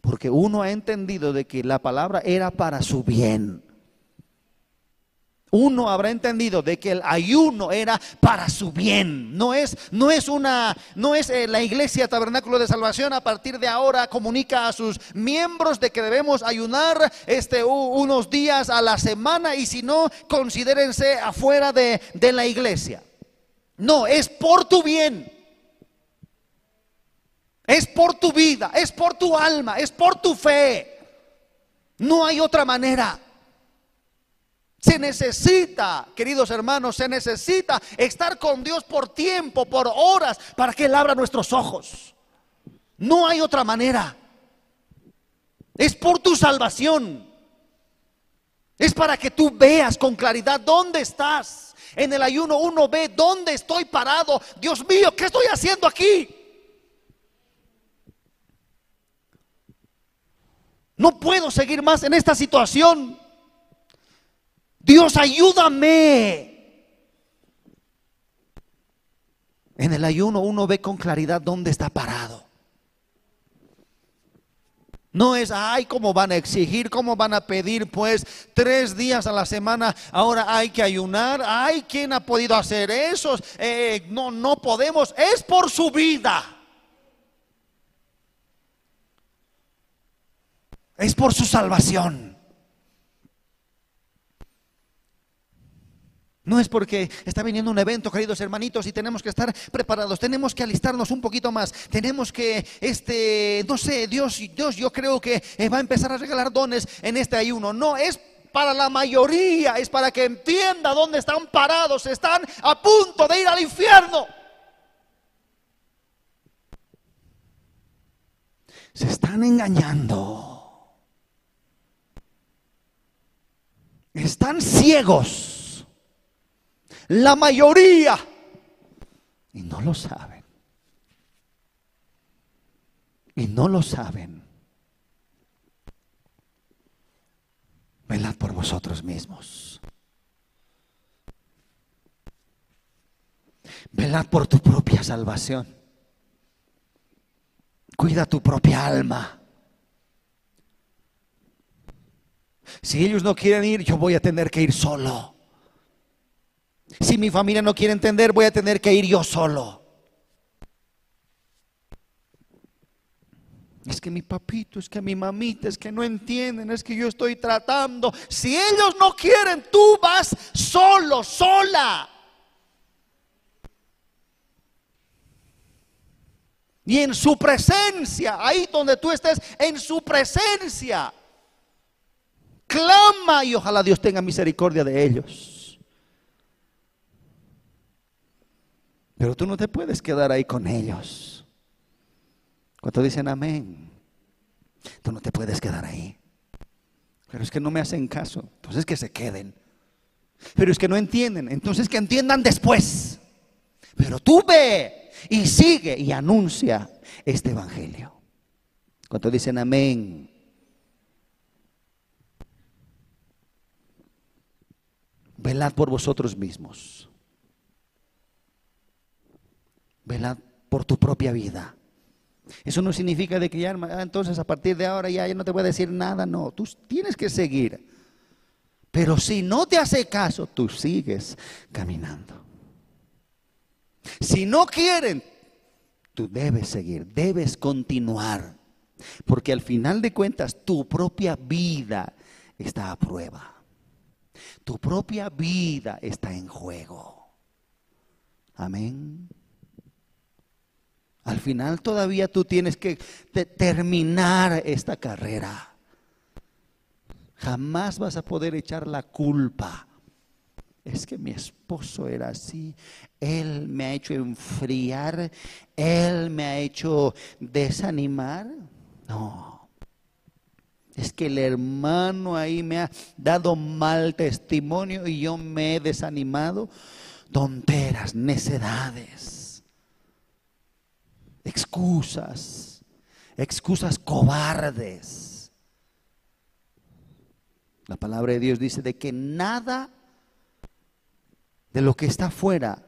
Porque uno ha entendido de que la palabra era para su bien uno habrá entendido de que el ayuno era para su bien. No es, no es una, no es eh, la iglesia tabernáculo de salvación a partir de ahora comunica a sus miembros de que debemos ayunar este, unos días a la semana y si no, considérense afuera de, de la iglesia. No, es por tu bien. Es por tu vida, es por tu alma, es por tu fe. No hay otra manera. Se necesita, queridos hermanos, se necesita estar con Dios por tiempo, por horas, para que Él abra nuestros ojos. No hay otra manera. Es por tu salvación. Es para que tú veas con claridad dónde estás. En el ayuno uno ve dónde estoy parado. Dios mío, ¿qué estoy haciendo aquí? No puedo seguir más en esta situación. Dios, ayúdame. En el ayuno uno ve con claridad dónde está parado. No es, ay, cómo van a exigir, cómo van a pedir, pues, tres días a la semana, ahora hay que ayunar. Ay, ¿quién ha podido hacer eso? Eh, no, no podemos, es por su vida. Es por su salvación. No es porque está viniendo un evento, queridos hermanitos, y tenemos que estar preparados, tenemos que alistarnos un poquito más, tenemos que, este, no sé, Dios, Dios yo creo que eh, va a empezar a regalar dones en este ayuno. No, es para la mayoría, es para que entienda dónde están parados, están a punto de ir al infierno. Se están engañando. Están ciegos la mayoría. Y no lo saben. Y no lo saben. Velad por vosotros mismos. Velad por tu propia salvación. Cuida tu propia alma. Si ellos no quieren ir, yo voy a tener que ir solo. Si mi familia no quiere entender, voy a tener que ir yo solo. Es que mi papito, es que mi mamita, es que no entienden, es que yo estoy tratando. Si ellos no quieren, tú vas solo, sola. Y en su presencia, ahí donde tú estés, en su presencia, clama y ojalá Dios tenga misericordia de ellos. Pero tú no te puedes quedar ahí con ellos. Cuando dicen amén, tú no te puedes quedar ahí. Pero es que no me hacen caso, entonces que se queden. Pero es que no entienden, entonces que entiendan después. Pero tú ve y sigue y anuncia este evangelio. Cuando dicen amén, velad por vosotros mismos velad por tu propia vida. Eso no significa de que ya, ah, entonces a partir de ahora ya, ya no te voy a decir nada, no, tú tienes que seguir. Pero si no te hace caso, tú sigues caminando. Si no quieren, tú debes seguir, debes continuar. Porque al final de cuentas tu propia vida está a prueba. Tu propia vida está en juego. Amén. Al final todavía tú tienes que terminar esta carrera. Jamás vas a poder echar la culpa. Es que mi esposo era así. Él me ha hecho enfriar. Él me ha hecho desanimar. No. Es que el hermano ahí me ha dado mal testimonio y yo me he desanimado. Tonteras, necedades, excusas, excusas cobardes. La palabra de Dios dice de que nada de lo que está afuera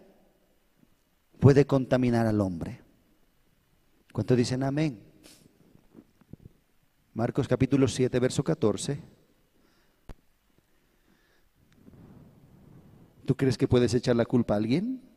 puede contaminar al hombre. ¿Cuántos dicen amén? Marcos capítulo 7, verso 14. ¿Tú crees que puedes echar la culpa a alguien?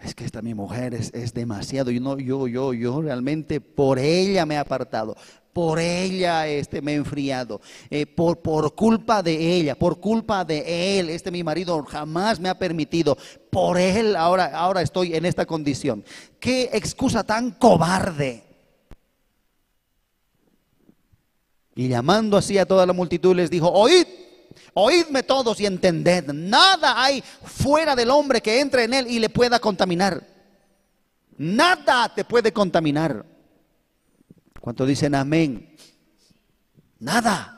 Es que esta mi mujer es, es demasiado. Yo, no, yo, yo, yo realmente por ella me he apartado por ella este, me he enfriado, eh, por, por culpa de ella, por culpa de él, este mi marido jamás me ha permitido, por él ahora, ahora estoy en esta condición. Qué excusa tan cobarde. Y llamando así a toda la multitud les dijo, oíd, oídme todos y entended, nada hay fuera del hombre que entre en él y le pueda contaminar. Nada te puede contaminar. ¿Cuánto dicen amén? Nada.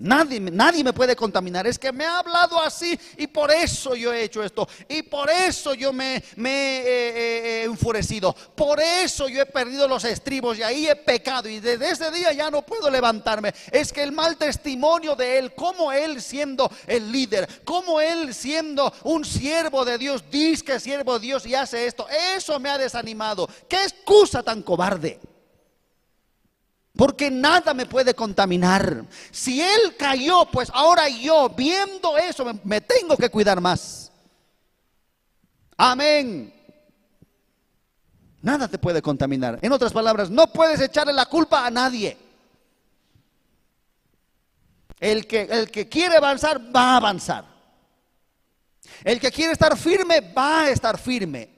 Nadie, nadie me puede contaminar. Es que me ha hablado así y por eso yo he hecho esto. Y por eso yo me, me he enfurecido. Por eso yo he perdido los estribos y ahí he pecado. Y desde ese día ya no puedo levantarme. Es que el mal testimonio de él, como él siendo el líder, como él siendo un siervo de Dios, dice que es siervo de Dios y hace esto, eso me ha desanimado. ¿Qué excusa tan cobarde? Porque nada me puede contaminar. Si Él cayó, pues ahora yo, viendo eso, me, tengo que cuidar más. Amén. Nada te puede contaminar. En otras palabras, no puedes echarle la culpa a nadie. El que, el que quiere avanzar, va a avanzar. El que quiere estar firme, va a estar firme.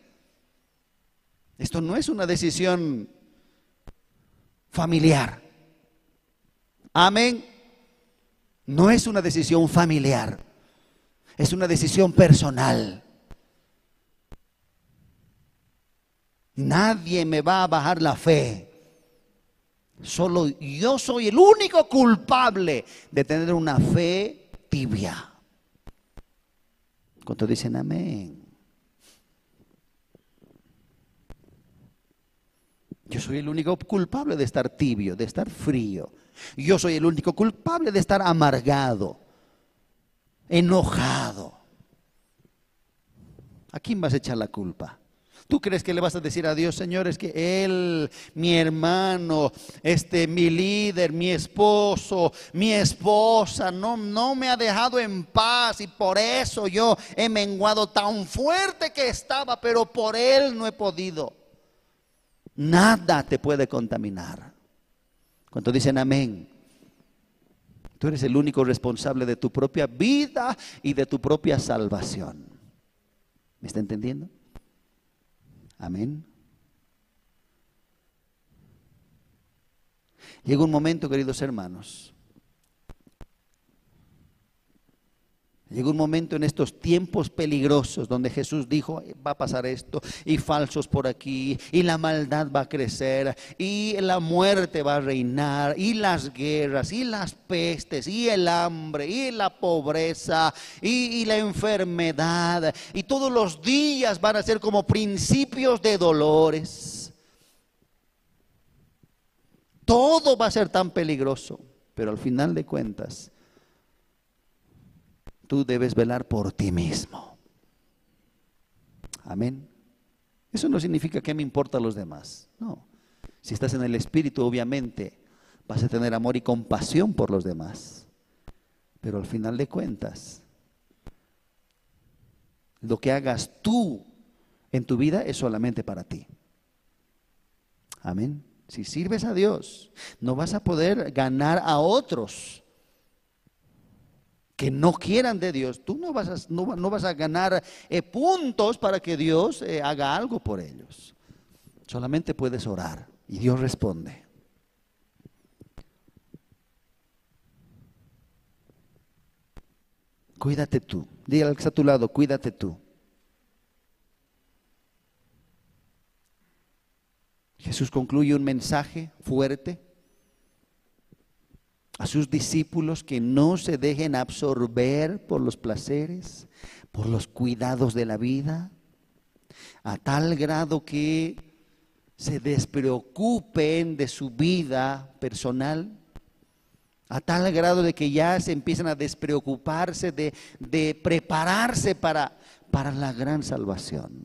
Esto no es una decisión familiar. Amén. No es una decisión familiar, es una decisión personal. Nadie me va a bajar la fe. Solo yo soy el único culpable de tener una fe tibia. ¿Cuántos dicen amén? Soy el único culpable de estar tibio, de estar frío. Yo soy el único culpable de estar amargado, enojado. ¿A quién vas a echar la culpa? ¿Tú crees que le vas a decir a Dios, Señor, es que Él, mi hermano, este, mi líder, mi esposo, mi esposa, no, no me ha dejado en paz y por eso yo he menguado tan fuerte que estaba, pero por Él no he podido? Nada te puede contaminar. Cuando dicen amén? Tú eres el único responsable de tu propia vida y de tu propia salvación. ¿Me está entendiendo? Amén. Llega un momento, queridos hermanos, Llegó un momento en estos tiempos peligrosos donde Jesús dijo, va a pasar esto, y falsos por aquí, y la maldad va a crecer, y la muerte va a reinar, y las guerras, y las pestes, y el hambre, y la pobreza, y, la enfermedad, y todos los días van a ser como principios de dolores. Todo va a ser tan peligroso, pero al final de cuentas, tú debes velar por ti mismo. Amén. Eso no significa que me importa a los demás. No. Si estás en el Espíritu, obviamente, vas a tener amor y compasión por los demás. Pero al final de cuentas, Lo que hagas tú en tu vida es solamente para ti. Amén. Si sirves a Dios, no vas a poder ganar a otros que no quieran de Dios. Tú no vas a, ganar eh, puntos para que Dios eh, haga algo por ellos. Solamente puedes orar y Dios responde. Cuídate tú. Dígale al que está a tu lado, cuídate tú. Jesús concluye un mensaje fuerte a sus discípulos que no se dejen absorber por los placeres, por los cuidados de la vida, a tal grado que se despreocupen de su vida personal, a tal grado de que ya se empiezan a despreocuparse de, de prepararse para, para la gran salvación.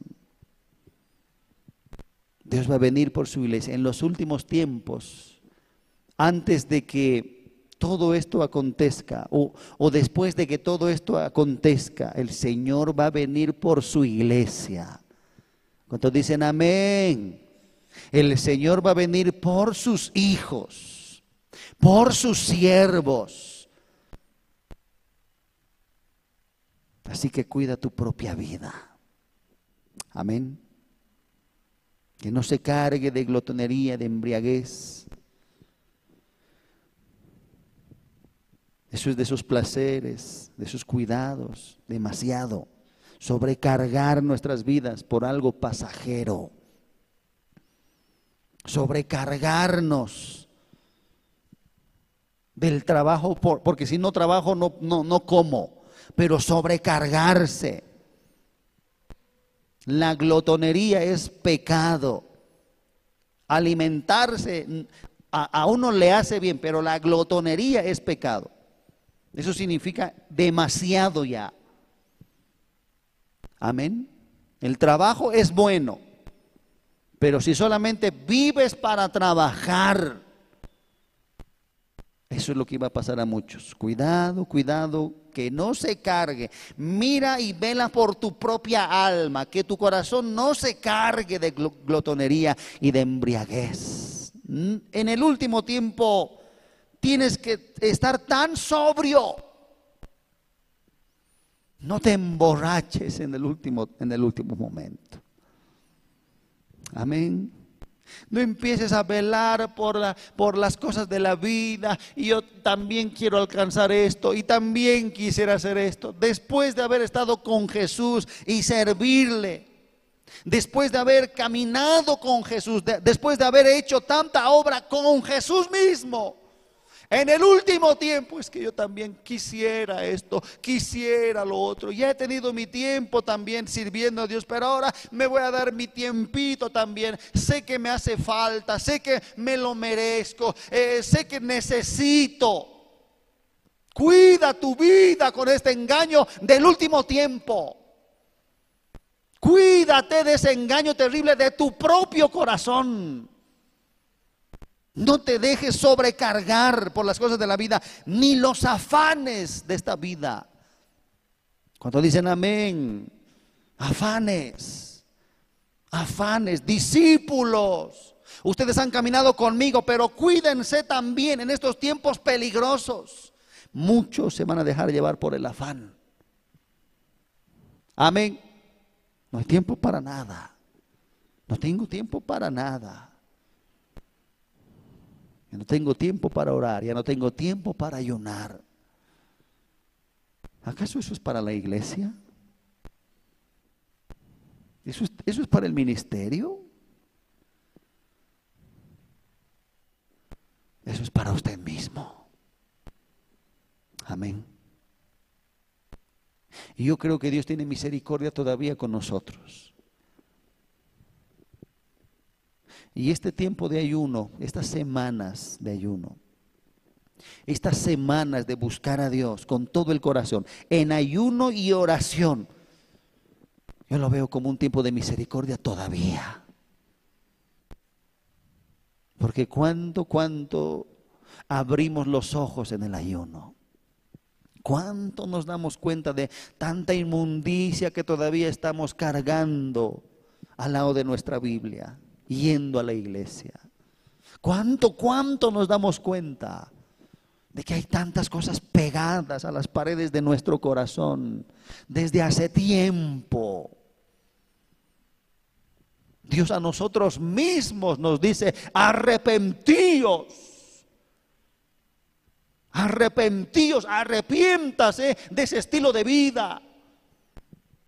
Dios va a venir por su iglesia en los últimos tiempos, antes de que todo esto acontezca o, después de que todo esto acontezca, el Señor va a venir por su iglesia. ¿Cuántos dicen amén? El Señor va a venir por sus hijos, por sus siervos. Así que cuida tu propia vida. Amén que no se cargue de glotonería, de embriaguez. De sus placeres, de sus cuidados, demasiado. Sobrecargar nuestras vidas por algo pasajero. Sobrecargarnos del trabajo, porque si no trabajo no, no, no como, pero sobrecargarse la glotonería es pecado. Alimentarse a, uno le hace bien, pero la glotonería es pecado. Eso significa demasiado ya. Amén. El trabajo es bueno, pero si solamente vives para trabajar, eso es lo que iba a pasar a muchos. Cuidado, cuidado, que no se cargue. Mira y vela por tu propia alma, que tu corazón no se cargue de glotonería y de embriaguez. En el último tiempo tienes que estar tan sobrio. No te emborraches en el último, en el último momento. Amén. No empieces a velar por, la, por las cosas de la vida y yo también quiero alcanzar esto y también quisiera hacer esto. Después de haber estado con Jesús y servirle, después de haber caminado con Jesús, después de haber hecho tanta obra con Jesús mismo, en el último tiempo es que yo también quisiera esto, quisiera lo otro. Ya he tenido mi tiempo también sirviendo a Dios, pero ahora me voy a dar mi tiempito también. Sé que me hace falta, sé que me lo merezco, eh, sé que necesito. Cuida tu vida con este engaño del último tiempo. Cuídate de ese engaño terrible de tu propio corazón. No te dejes sobrecargar por las cosas de la vida, ni los afanes de esta vida. Cuando dicen amén, afanes, afanes, discípulos. Ustedes han caminado conmigo, pero cuídense también en estos tiempos peligrosos. Muchos se van a dejar llevar por el afán. Amén. No hay tiempo para nada. No tengo tiempo para nada. No tengo tiempo para orar, ya no tengo tiempo para ayunar. ¿Acaso eso es para la iglesia? ¿Eso es, eso es para el ministerio? Eso es para usted mismo. Amén. Y yo creo que Dios tiene misericordia todavía con nosotros. Y este tiempo de ayuno, estas semanas de ayuno, estas semanas de buscar a Dios con todo el corazón, en ayuno y oración, yo lo veo como un tiempo de misericordia todavía. Porque cuando, cuando abrimos los ojos en el ayuno, ¿Cuánto nos damos cuenta de tanta inmundicia que todavía estamos cargando al lado de nuestra Biblia, yendo a la iglesia? ¿Cuánto, cuánto nos damos cuenta de que hay tantas cosas pegadas a las paredes de nuestro corazón desde hace tiempo? Dios a nosotros mismos nos dice, arrepentíos Arrepentíos, arrepiéntase de ese estilo de vida.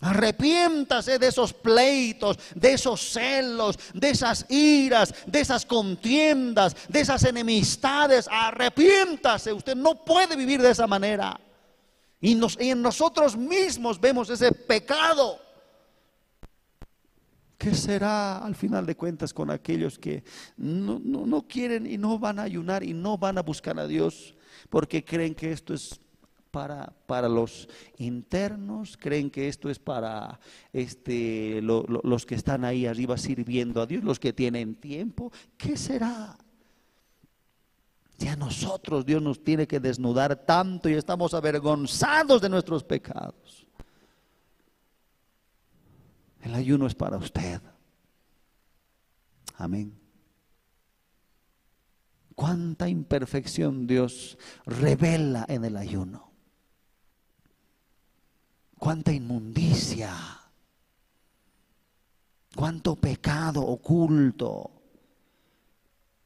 Arrepiéntase de esos pleitos, de esos celos, de esas iras, de esas contiendas, de esas enemistades. Arrepiéntase. Usted no puede vivir de esa manera. Y, en nosotros mismos vemos ese pecado. ¿Qué será al final de cuentas con aquellos que no, no quieren y no van a ayunar y no van a buscar a Dios? porque creen que esto es para, para los internos, creen que esto es para este, los que están ahí arriba sirviendo a Dios, los que tienen tiempo. ¿Qué será? Si a nosotros Dios nos tiene que desnudar tanto y estamos avergonzados de nuestros pecados. El ayuno es para usted. Amén cuánta imperfección Dios revela en el ayuno. Cuánta inmundicia. Cuánto pecado oculto.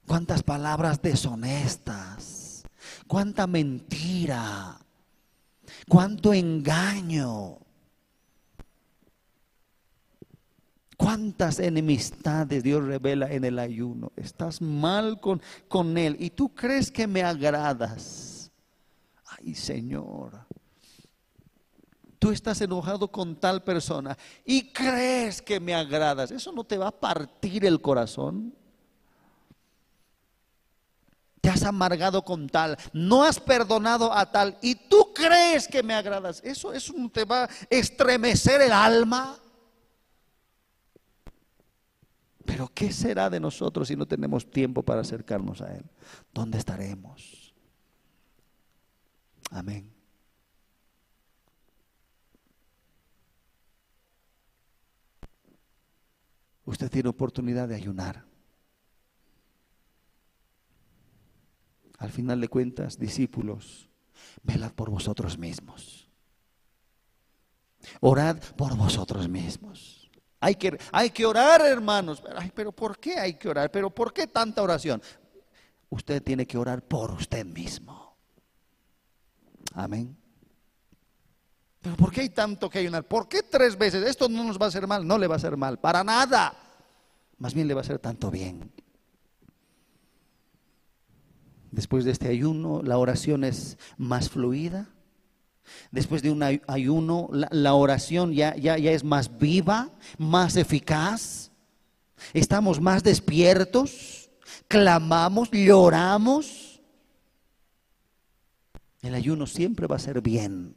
Cuántas palabras deshonestas. Cuánta mentira. Cuánto engaño. ¿Cuántas enemistades Dios revela en el ayuno? Estás mal con, con Él y tú crees que me agradas. Ay Señor, tú estás enojado con tal persona y crees que me agradas. ¿Eso no te va a partir el corazón? Te has amargado con tal, no has perdonado a tal y tú crees que me agradas. ¿Eso, eso no te va a estremecer el alma? Pero ¿qué será de nosotros si no tenemos tiempo para acercarnos a Él? ¿Dónde estaremos? Amén. Usted tiene oportunidad de ayunar. Al final de cuentas, discípulos, velad por vosotros mismos. Orad por vosotros mismos. Hay que, hay que orar, hermanos. pero ¿por qué hay que orar? ¿Pero por qué tanta oración? Usted tiene que orar por usted mismo. Amén. Pero ¿por qué hay tanto que ayunar? ¿Por qué tres veces? Esto no nos va a hacer mal, no le va a hacer mal, para nada. Más bien le va a hacer tanto bien. Después de este ayuno, la oración es más fluida, Después de un ayuno, la, oración ya, ya, ya es más viva, más eficaz. Estamos más despiertos, clamamos, lloramos. El ayuno siempre va a ser bien.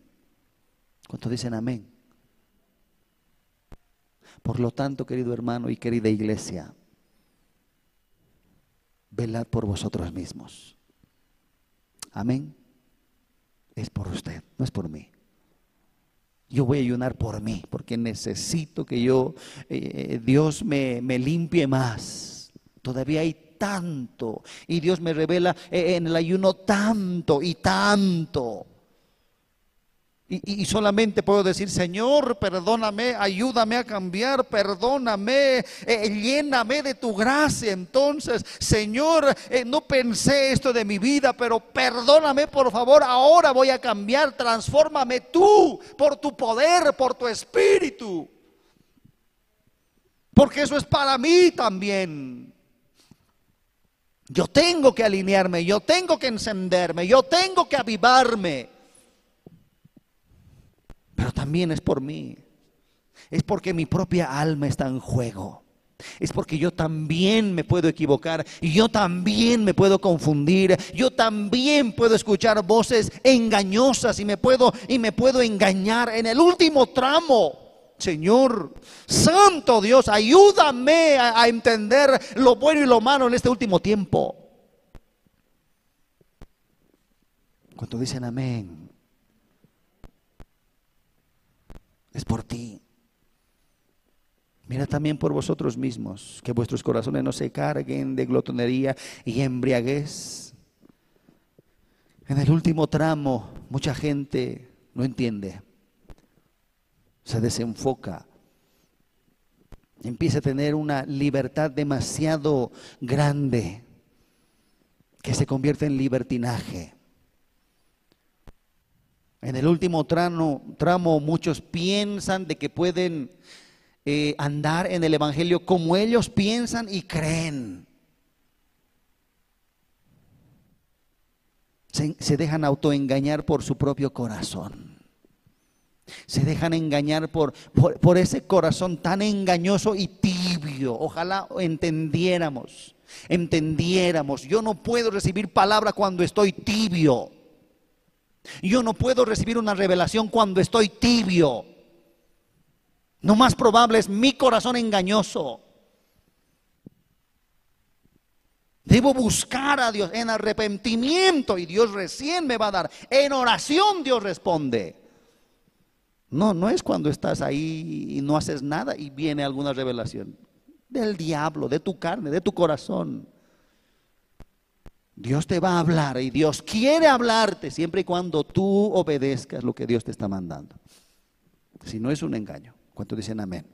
¿Cuánto dicen amén? Por lo tanto, querido hermano y querida iglesia, velad por vosotros mismos. Amén es por usted, no es por mí. Yo voy a ayunar por mí, porque necesito que yo, eh, Dios me, me limpie más. Todavía hay tanto. Y Dios me revela eh, en el ayuno tanto y tanto. Y, solamente puedo decir, Señor, perdóname, ayúdame a cambiar, perdóname, eh, lléname de tu gracia. Entonces, Señor, eh, no pensé esto de mi vida, pero perdóname por favor, ahora voy a cambiar, transfórmame tú por tu poder, por tu espíritu. Porque eso es para mí también. Yo tengo que alinearme, yo tengo que encenderme, yo tengo que avivarme pero también es por mí. Es porque mi propia alma está en juego. Es porque yo también me puedo equivocar, y yo también me puedo confundir, yo también puedo escuchar voces engañosas y me puedo y me puedo engañar en el último tramo. Señor, Santo Dios, ayúdame a, a entender lo bueno y lo malo en este último tiempo. Cuando dicen amén? Es por ti. Mira también por vosotros mismos, que vuestros corazones no se carguen de glotonería y embriaguez. En el último tramo, mucha gente no entiende, se desenfoca, empieza a tener una libertad demasiado grande que se convierte en libertinaje. En el último tramo, tramo muchos piensan de que pueden eh, andar en el Evangelio como ellos piensan y creen. Se, dejan autoengañar por su propio corazón. Se dejan engañar por, por, por ese corazón tan engañoso y tibio. Ojalá entendiéramos, entendiéramos. Yo no puedo recibir palabra cuando estoy tibio. Yo no puedo recibir una revelación cuando estoy tibio. No más probable es mi corazón engañoso. Debo buscar a Dios en arrepentimiento y Dios recién me va a dar. En oración Dios responde. No, no es cuando estás ahí y no haces nada y viene alguna revelación. Del diablo, de tu carne, de tu corazón. Dios te va a hablar y Dios quiere hablarte siempre y cuando tú obedezcas lo que Dios te está mandando. Si no es un engaño. ¿Cuántos dicen amén?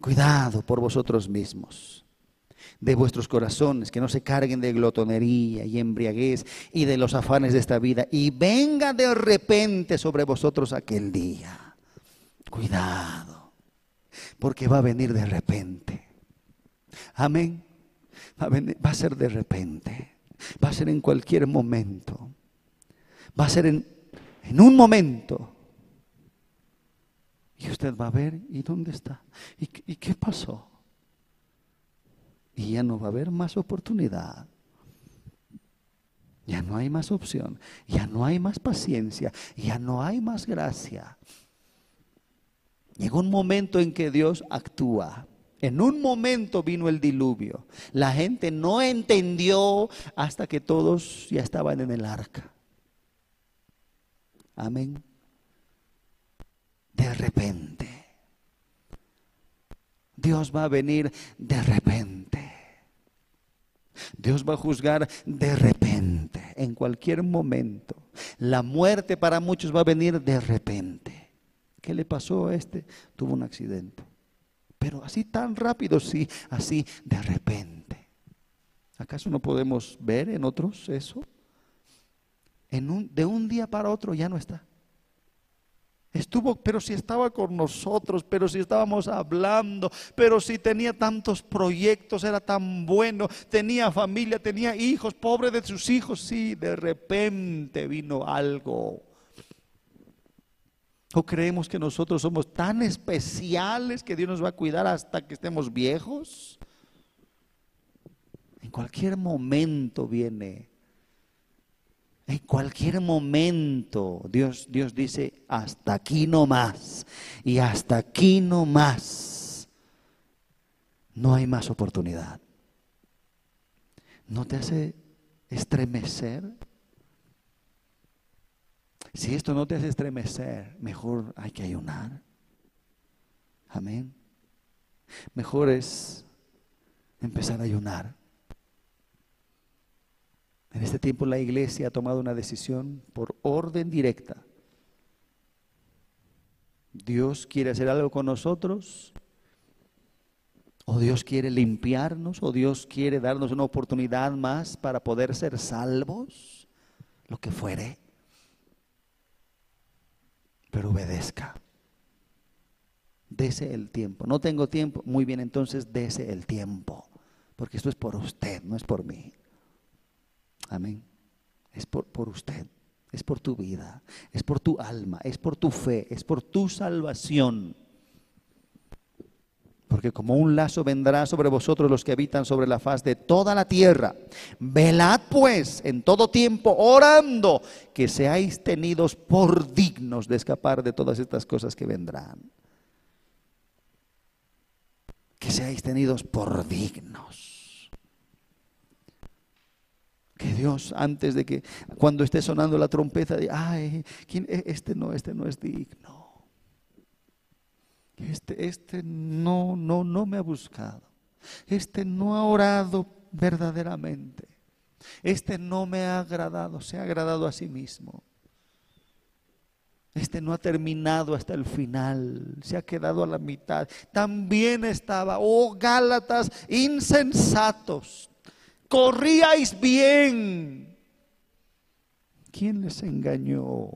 Cuidado por vosotros mismos, de vuestros corazones, que no se carguen de glotonería y embriaguez y de los afanes de esta vida, y venga de repente sobre vosotros aquel día. Cuidado, porque va a venir de repente. Amén. Va a, ser de repente, va a ser en cualquier momento, va a ser en, en un momento y usted va a ver, ¿y dónde está? ¿Y, qué pasó? Y ya no va a haber más oportunidad. Ya no hay más opción, ya no hay más paciencia, ya no hay más gracia. Llegó un momento en que Dios actúa. En un momento vino el diluvio. La gente no entendió hasta que todos ya estaban en el arca. Amén de repente. Dios va a venir de repente. Dios va a juzgar de repente, en cualquier momento. La muerte para muchos va a venir de repente. ¿Qué le pasó a este? Tuvo un accidente. Pero así tan rápido, sí, así de repente. ¿Acaso no podemos ver en otros eso? En un, de un día para otro ya no está. Estuvo, pero si estaba con nosotros, pero si estábamos hablando, pero si tenía tantos proyectos, era tan bueno, tenía familia, tenía hijos, pobre de sus hijos, sí, de repente vino algo. ¿O creemos que nosotros somos tan especiales que Dios nos va a cuidar hasta que estemos viejos? En cualquier momento viene en cualquier momento Dios, Dios dice, hasta aquí no más. Y hasta aquí no más. No hay más oportunidad. ¿No te hace estremecer? Si esto no te hace estremecer, mejor hay que ayunar. Amén. Mejor es empezar a ayunar. En este tiempo la iglesia ha tomado una decisión por orden directa. Dios quiere hacer algo con nosotros, o Dios quiere limpiarnos, o Dios quiere darnos una oportunidad más para poder ser salvos, lo que fuere. Pero obedezca. Dese el tiempo. No tengo tiempo. Muy bien, entonces dese el tiempo. Porque esto es por usted, no es por mí. Amén. Es por, por usted, es por tu vida, es por tu alma, es por tu fe, es por tu salvación. Porque como un lazo vendrá sobre vosotros los que habitan sobre la faz de toda la tierra. Velad pues en todo tiempo orando que seáis tenidos por dignos de escapar de todas estas cosas que vendrán. Que seáis tenidos por dignos Que Dios, antes de que, cuando esté sonando la trompeta, diga, ay. E, este no, este no es digno. Este, este no, no, no me ha buscado. Este no ha orado verdaderamente. Este no me ha agradado, se ha agradado a sí mismo. Este no ha terminado hasta el final, se ha quedado a la mitad. También estaba, oh Gálatas insensatos, corríais bien. ¿Quién les engañó?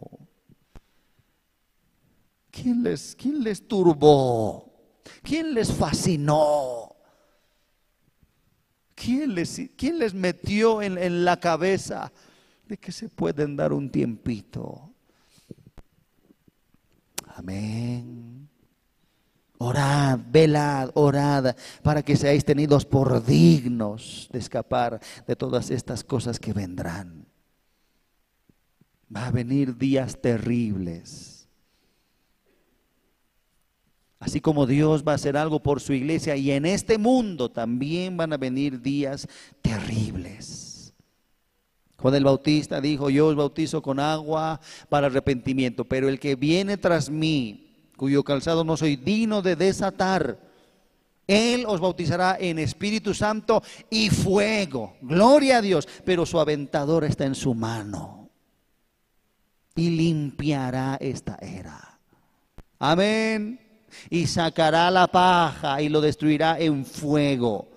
¿Quién les, quién turbó? ¿Quién les fascinó? ¿Quién les, metió en la cabeza de que se pueden dar un tiempito? Amén. Orad, velad, orad, para que seáis tenidos por dignos de escapar de todas estas cosas que vendrán. Va a venir días terribles. Así como Dios va a hacer algo por su iglesia y en este mundo también van a venir días terribles. Juan el Bautista dijo, yo os bautizo con agua para arrepentimiento, pero el que viene tras mí, cuyo calzado no soy digno de desatar, él os bautizará en Espíritu Santo y fuego. Gloria a Dios, pero su aventador está en su mano y limpiará esta era. Amén. Y sacará la paja y lo destruirá en fuego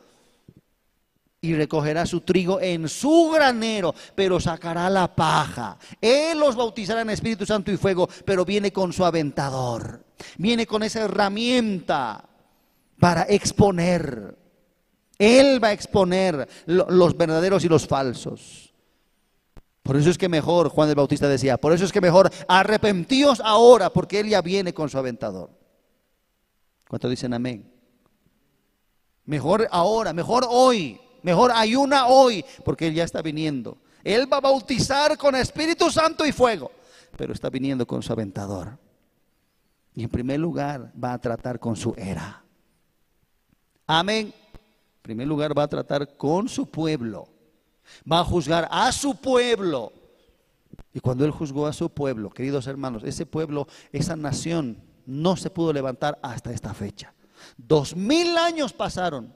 y recogerá su trigo en su granero, pero sacará la paja. Él los bautizará en Espíritu Santo y fuego, pero viene con su aventador. Viene con esa herramienta para exponer. Él va a exponer los verdaderos y los falsos. Por eso es que mejor, Juan el Bautista decía, por eso es que mejor arrepentíos ahora, porque Él ya viene con su aventador. ¿Cuánto dicen amén? Mejor ahora, mejor hoy Mejor ayuna hoy, porque Él ya está viniendo. Él va a bautizar con Espíritu Santo y fuego, pero está viniendo con su aventador. Y en primer lugar va a tratar con su era. Amén. En primer lugar va a tratar con su pueblo. Va a juzgar a su pueblo. Y cuando Él juzgó a su pueblo, queridos hermanos, ese pueblo, esa nación, no se pudo levantar hasta esta fecha. Dos mil años pasaron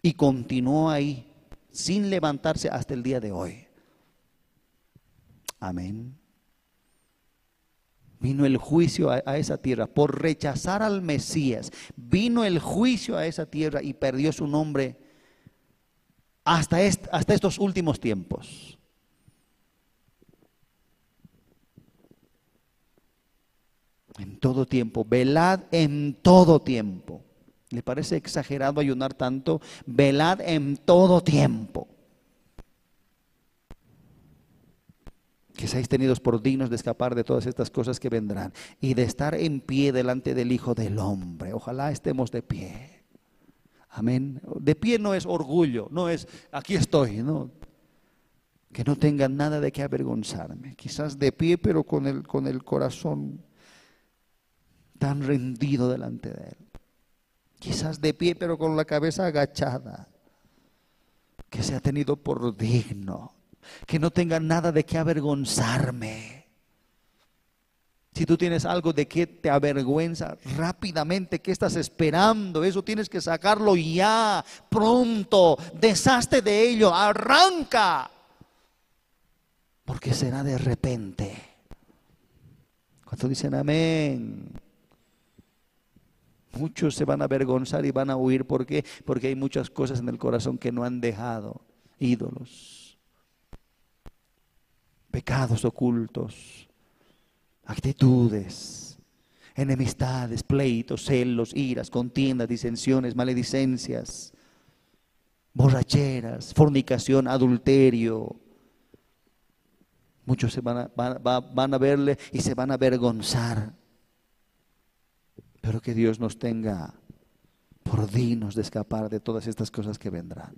y continuó ahí sin levantarse hasta el día de hoy. Amén. Vino el juicio a, esa tierra por rechazar al Mesías. Vino el juicio a esa tierra y perdió su nombre hasta, hasta estos últimos tiempos. En todo tiempo, velad en todo tiempo. ¿Le parece exagerado ayunar tanto? Velad en todo tiempo. Que seáis tenidos por dignos de escapar de todas estas cosas que vendrán y de estar en pie delante del Hijo del Hombre. Ojalá estemos de pie. Amén. De pie no es orgullo, no es aquí estoy, no. Que no tengan nada de qué avergonzarme. Quizás de pie, pero con el, con el corazón tan rendido delante de Él quizás de pie, pero con la cabeza agachada, que sea tenido por digno, que no tenga nada de qué avergonzarme. Si tú tienes algo de que te avergüenza, rápidamente, ¿qué estás esperando? Eso tienes que sacarlo ya, pronto, deshazte de ello, arranca, porque será de repente. ¿Cuántos dicen amén? Muchos se van a avergonzar y van a huir. ¿Por qué? Porque hay muchas cosas en el corazón que no han dejado. Ídolos, pecados ocultos, actitudes, enemistades, pleitos, celos, iras, contiendas, disensiones, maledicencias, borracheras, fornicación, adulterio. Muchos se van a, van a verle y se van a avergonzar. Pero que Dios nos tenga por dignos de escapar de todas estas cosas que vendrán.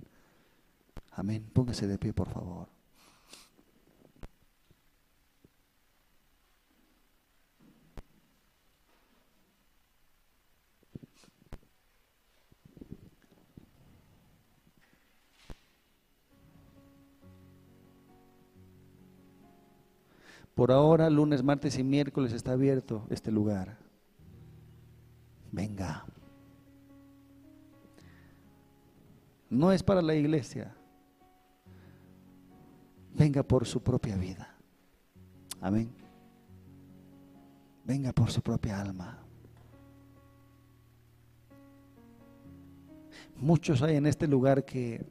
Amén. Póngase de pie, por favor. Por ahora, lunes, martes y miércoles está abierto este lugar. Venga. No es para la iglesia. Venga por su propia vida. Amén. Venga por su propia alma. Muchos hay en este lugar que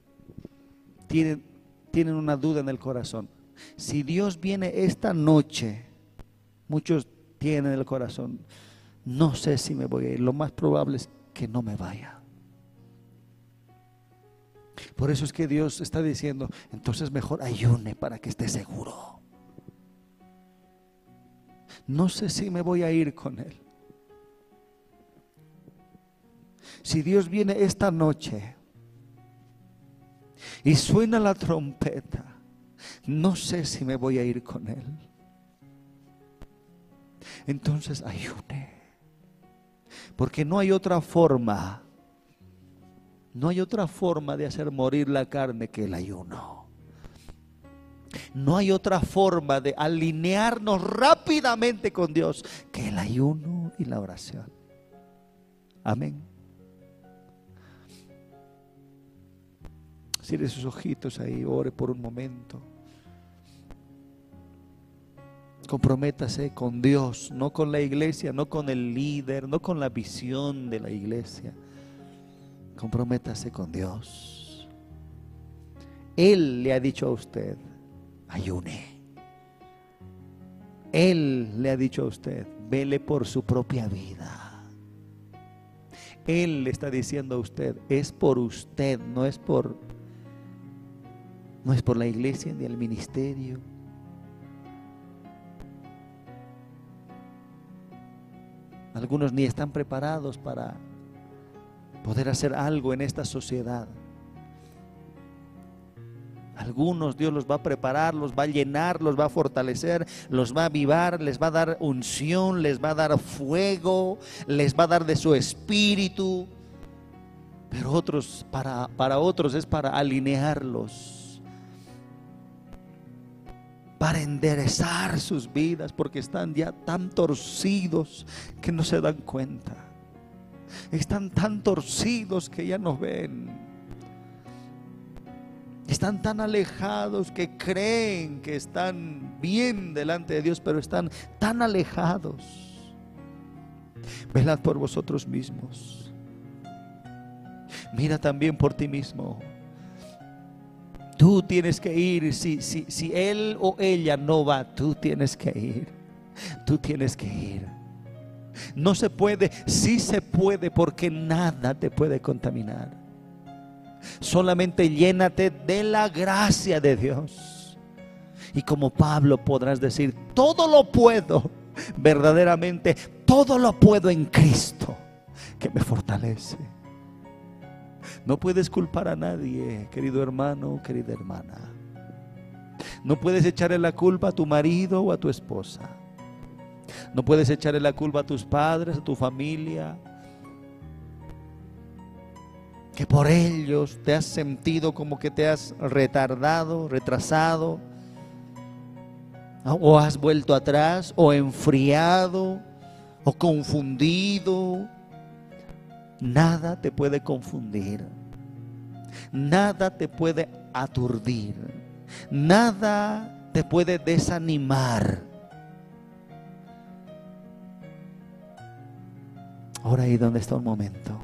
tienen, tienen una duda en el corazón. Si Dios viene esta noche, muchos tienen en el corazón, no sé si me voy a ir. Lo más probable es que no me vaya. Por eso es que Dios está diciendo, entonces mejor ayune para que esté seguro. No sé si me voy a ir con Él. Si Dios viene esta noche y suena la trompeta, no sé si me voy a ir con Él. Entonces ayune. Porque no hay otra forma, no hay otra forma de hacer morir la carne que el ayuno. No hay otra forma de alinearnos rápidamente con Dios que el ayuno y la oración. Amén. Cierre sus ojitos ahí, ore por un momento. Comprométase con Dios, no con la iglesia, no con el líder, no con la visión de la iglesia. Comprométase con Dios. Él le ha dicho a usted, ayune. Él le ha dicho a usted, vele por su propia vida. Él le está diciendo a usted, es por usted, no es por no es por la iglesia ni el ministerio. Algunos ni están preparados para poder hacer algo en esta sociedad. Algunos Dios los va a preparar, los va a llenar, los va a fortalecer, los va a avivar, les va a dar unción, les va a dar fuego, les va a dar de su espíritu. Pero otros, para, para otros es para alinearlos para enderezar sus vidas porque están ya tan torcidos que no se dan cuenta. Están tan torcidos que ya no ven. Están tan alejados que creen que están bien delante de Dios, pero están tan alejados. Velad por vosotros mismos. Mira también por ti mismo. Tú tienes que ir. Si, si, si él o ella no va, tú tienes que ir. Tú tienes que ir. No se puede, sí se puede porque nada te puede contaminar. Solamente llénate de la gracia de Dios. Y como Pablo podrás decir, todo lo puedo, verdaderamente, todo lo puedo en Cristo que me fortalece. No puedes culpar a nadie, querido hermano, querida hermana. No puedes echarle la culpa a tu marido o a tu esposa. No puedes echarle la culpa a tus padres, a tu familia. Que por ellos te has sentido como que te has retardado, retrasado. O has vuelto atrás, o enfriado, o confundido Nada te puede confundir. Nada te puede aturdir. Nada te puede desanimar. Ahora ahí donde está un momento.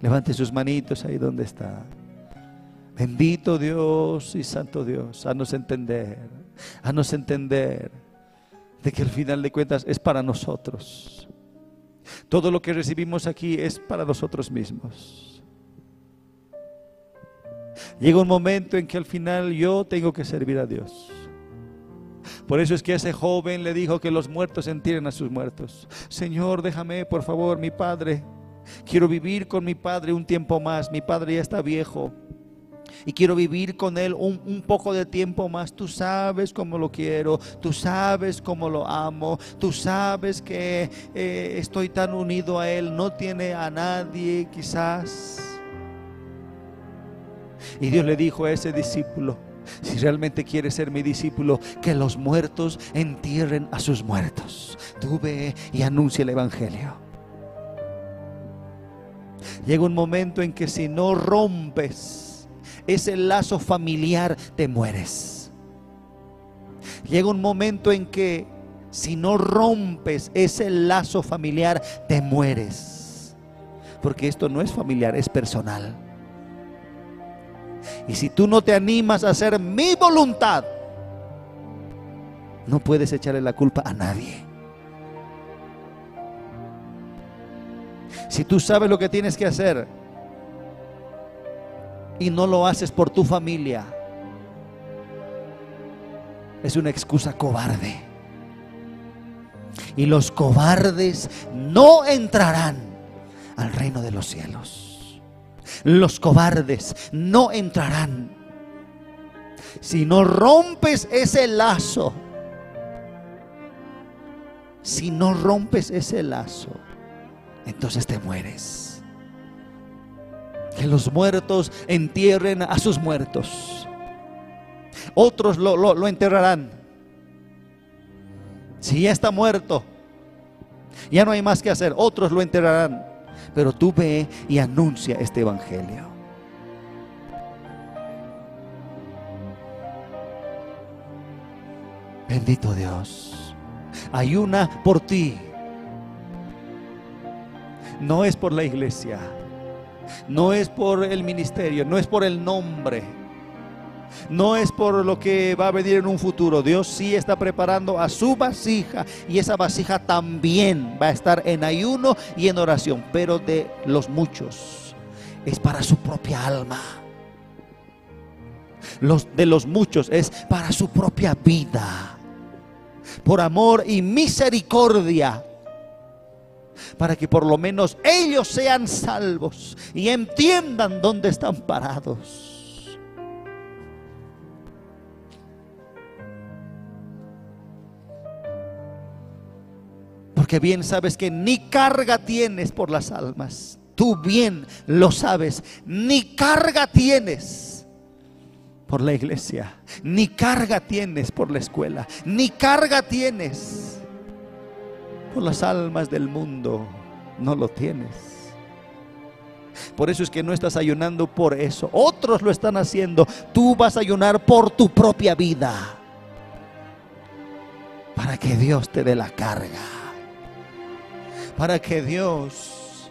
Levante sus manitos ahí donde está. Bendito Dios y Santo Dios, haznos entender, haznos entender de que al final de cuentas es para nosotros. Todo lo que recibimos aquí es para nosotros mismos. Llega un momento en que al final yo tengo que servir a Dios. Por eso es que ese joven le dijo que los muertos entierren a sus muertos. Señor, déjame, por favor, mi padre. Quiero vivir con mi padre un tiempo más. Mi padre ya está viejo y quiero vivir con Él un, poco de tiempo más. Tú sabes cómo lo quiero, tú sabes cómo lo amo, tú sabes que eh, estoy tan unido a Él, no tiene a nadie quizás. Y Dios le dijo a ese discípulo, Si realmente quieres ser mi discípulo, que los muertos entierren a sus muertos. Tú ve y anuncia el Evangelio. Llega un momento en que si no rompes ese lazo familiar, te mueres. Llega un momento en que si no rompes ese lazo familiar, te mueres. Porque esto no es familiar, es personal. Y si tú no te animas a hacer mi voluntad, no puedes echarle la culpa a nadie. Si tú sabes lo que tienes que hacer y no lo haces por tu familia, es una excusa cobarde. Y los cobardes no entrarán al reino de los cielos. Los cobardes no entrarán. Si no rompes ese lazo, si no rompes ese lazo, entonces te mueres. Que los muertos entierren a sus muertos. Otros lo, enterrarán. Si ya está muerto, ya no hay más que hacer. Otros lo enterrarán. Pero tú ve y anuncia este evangelio. Bendito Dios. Ayuna por ti no es por la iglesia, no es por el ministerio, no es por el nombre, no es por lo que va a venir en un futuro. Dios sí está preparando a su vasija y esa vasija también va a estar en ayuno y en oración, pero de los muchos es para su propia alma. Los de los muchos es para su propia vida. Por amor y misericordia para que por lo menos ellos sean salvos y entiendan dónde están parados. Porque bien sabes que ni carga tienes por las almas. Tú bien lo sabes. Ni carga tienes por la iglesia. Ni carga tienes por la escuela. Ni carga tienes por las almas del mundo no lo tienes. Por eso es que no estás ayunando por eso. Otros lo están haciendo. Tú vas a ayunar por tu propia vida. Para que Dios te dé la carga. Para que Dios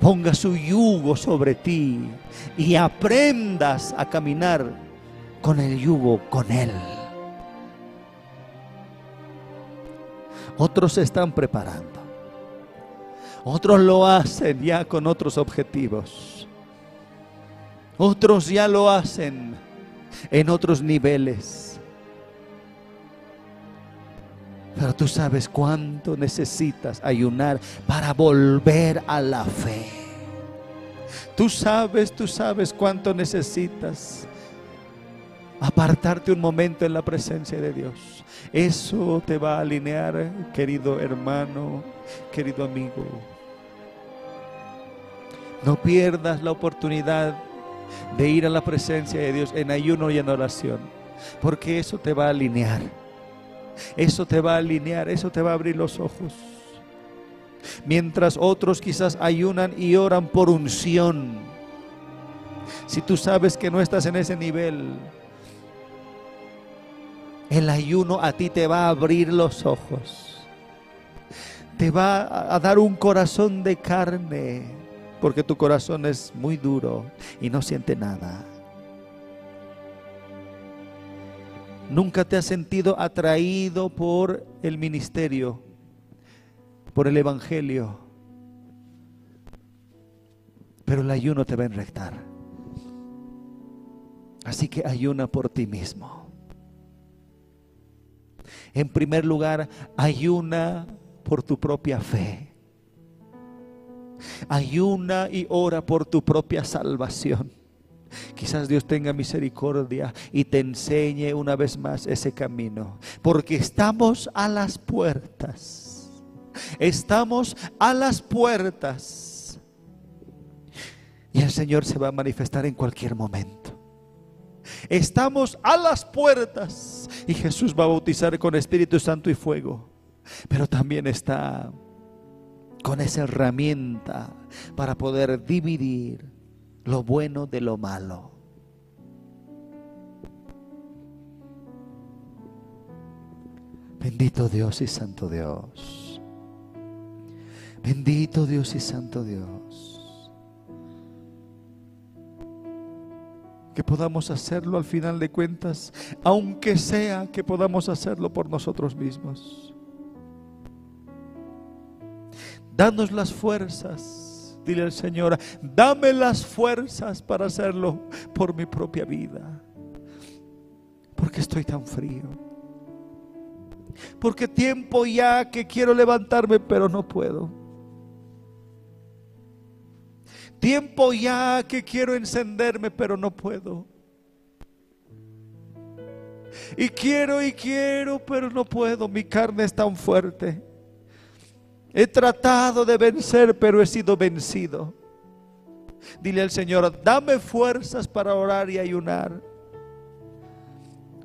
ponga su yugo sobre ti y aprendas a caminar con el yugo con Él. Otros se están preparando. Otros lo hacen ya con otros objetivos. Otros ya lo hacen en otros niveles. Pero tú sabes cuánto necesitas ayunar para volver a la fe. Tú sabes, tú sabes cuánto necesitas apartarte un momento en la presencia de Dios. Eso te va a alinear, querido hermano, querido amigo. No pierdas la oportunidad de ir a la presencia de Dios en ayuno y en oración, porque eso te va a alinear. Eso te va a alinear, eso te va a abrir los ojos. Mientras otros quizás ayunan y oran por unción. Si tú sabes que no estás en ese nivel, el ayuno a ti te va a abrir los ojos. Te va a dar un corazón de carne, porque tu corazón es muy duro y no siente nada. Nunca te has sentido atraído por el ministerio, por el Evangelio. Pero el ayuno te va a enrectar. Así que ayuna por ti mismo. En primer lugar, ayuna por tu propia fe. Ayuna y ora por tu propia salvación. Quizás Dios tenga misericordia y te enseñe una vez más ese camino. Porque estamos a las puertas. Estamos a las puertas. Y el Señor se va a manifestar en cualquier momento. Estamos a las puertas y Jesús va a bautizar con Espíritu Santo y fuego. Pero también está con esa herramienta para poder dividir lo bueno de lo malo. Bendito Dios y Santo Dios. Bendito Dios y Santo Dios. Que podamos hacerlo al final de cuentas, aunque sea que podamos hacerlo por nosotros mismos. Danos las fuerzas, dile al Señor, dame las fuerzas para hacerlo por mi propia vida. Porque estoy tan frío. Porque tiempo ya que quiero levantarme, pero no puedo. Tiempo ya que quiero encenderme, pero no puedo. Y quiero y quiero, pero no puedo. Mi carne es tan fuerte. He tratado de vencer, pero he sido vencido. Dile al Señor, dame fuerzas para orar y ayunar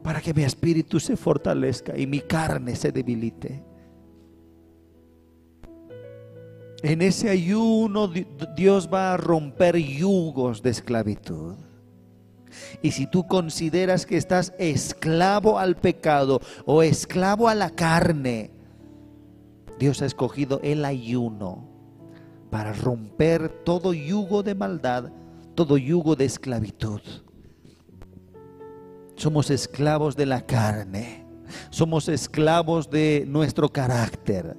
para que mi espíritu se fortalezca y mi carne se debilite. En ese ayuno Dios va a romper yugos de esclavitud. Y si tú consideras que estás esclavo al pecado o esclavo a la carne, Dios ha escogido el ayuno para romper todo yugo de maldad, todo yugo de esclavitud. Somos esclavos de la carne. Somos esclavos de nuestro carácter.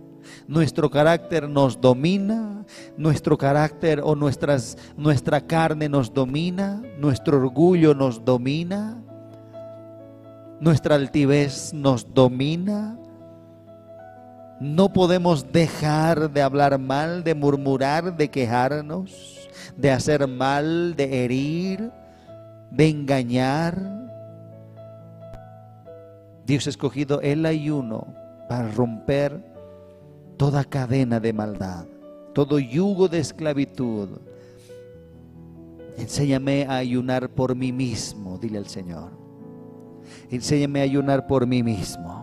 Nuestro carácter nos domina, nuestro carácter o nuestras, nuestra carne nos domina, nuestro orgullo nos domina, nuestra altivez nos domina. No podemos dejar de hablar mal, de murmurar, de quejarnos, de hacer mal, de herir, de engañar. Dios ha escogido el ayuno para romper toda cadena de maldad, todo yugo de esclavitud. Enséñame a ayunar por mí mismo, dile al Señor. Enséñame a ayunar por mí mismo.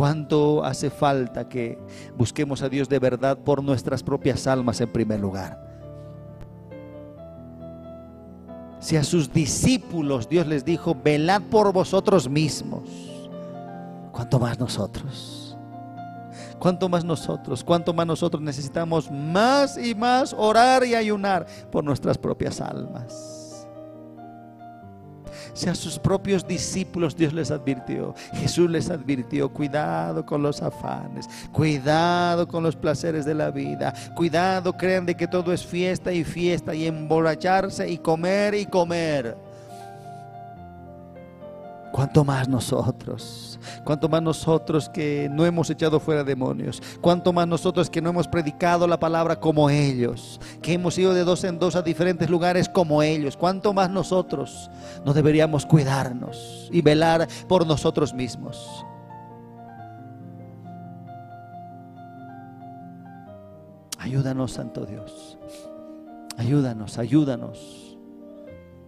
¿Cuánto hace falta que busquemos a Dios de verdad por nuestras propias almas en primer lugar? Si a sus discípulos Dios les dijo, velad por vosotros mismos, ¿cuánto más nosotros? ¿Cuánto más nosotros? ¿Cuánto más nosotros necesitamos más y más orar y ayunar por nuestras propias almas? Si a sus propios discípulos Dios les advirtió, Jesús les advirtió, cuidado con los afanes, cuidado con los placeres de la vida, cuidado, crean de que todo es fiesta y fiesta y emborracharse y comer y comer. ¿Cuánto más nosotros? ¿Cuánto más nosotros que no hemos echado fuera demonios? ¿Cuánto más nosotros que no hemos predicado la palabra como ellos? Que hemos ido de dos en dos a diferentes lugares como ellos. ¿Cuánto más nosotros no deberíamos cuidarnos y velar por nosotros mismos? Ayúdanos, Santo Dios. Ayúdanos, ayúdanos.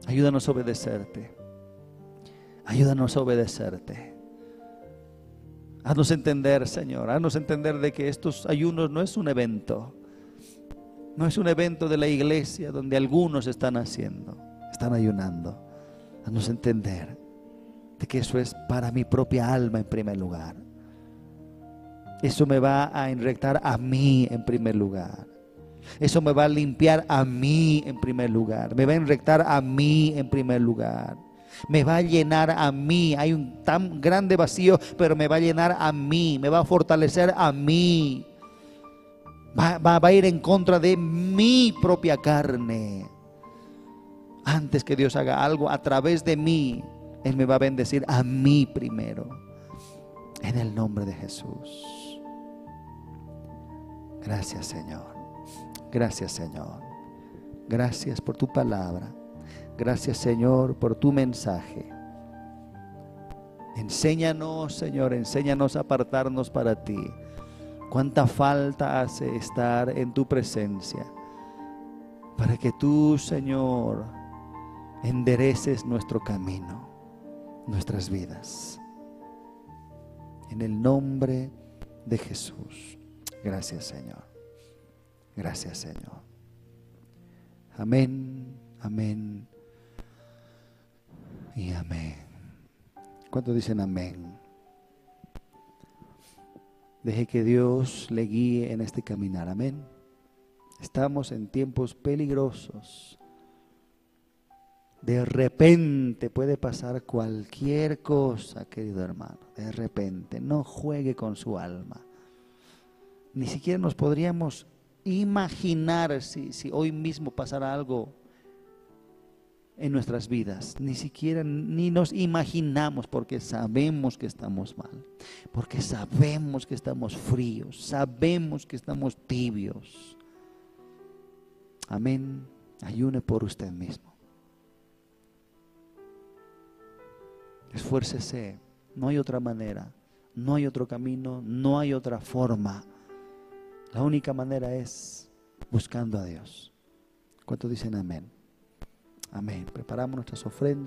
Ayúdanos a obedecerte. Ayúdanos a obedecerte. Haznos entender, Señor, haznos entender de que estos ayunos no es un evento. No es un evento de la iglesia donde algunos están haciendo, están ayunando. Haznos entender de que eso es para mi propia alma en primer lugar. Eso me va a enrectar a mí en primer lugar. Eso me va a limpiar a mí en primer lugar. Me va a enrectar a mí en primer lugar me va a llenar a mí. Hay un tan grande vacío, pero me va a llenar a mí, me va a fortalecer a mí. Va, a ir en contra de mi propia carne. Antes que Dios haga algo a través de mí, Él me va a bendecir a mí primero. En el nombre de Jesús. Gracias Señor. Gracias Señor. Gracias por tu palabra. Gracias Señor por tu mensaje. Enséñanos, Señor, enséñanos a apartarnos para ti. Cuánta falta hace estar en tu presencia. Para que tú, Señor, endereces nuestro camino, nuestras vidas. En el nombre de Jesús. Gracias Señor. Gracias Señor. Amén, amén y amén. ¿Cuántos dicen amén? Deje que Dios le guíe en este caminar. Amén. Estamos en tiempos peligrosos. De repente puede pasar cualquier cosa, querido hermano. De repente. No juegue con su alma. Ni siquiera nos podríamos imaginar si, si hoy mismo pasara algo en nuestras vidas. Ni siquiera ni nos imaginamos porque sabemos que estamos mal. Porque sabemos que estamos fríos. Sabemos que estamos tibios. Amén. Ayune por usted mismo. Esfuércese. No hay otra manera. No hay otro camino. No hay otra forma. La única manera es buscando a Dios. ¿Cuántos dicen amén? Amén. Preparamos nuestras ofrendas.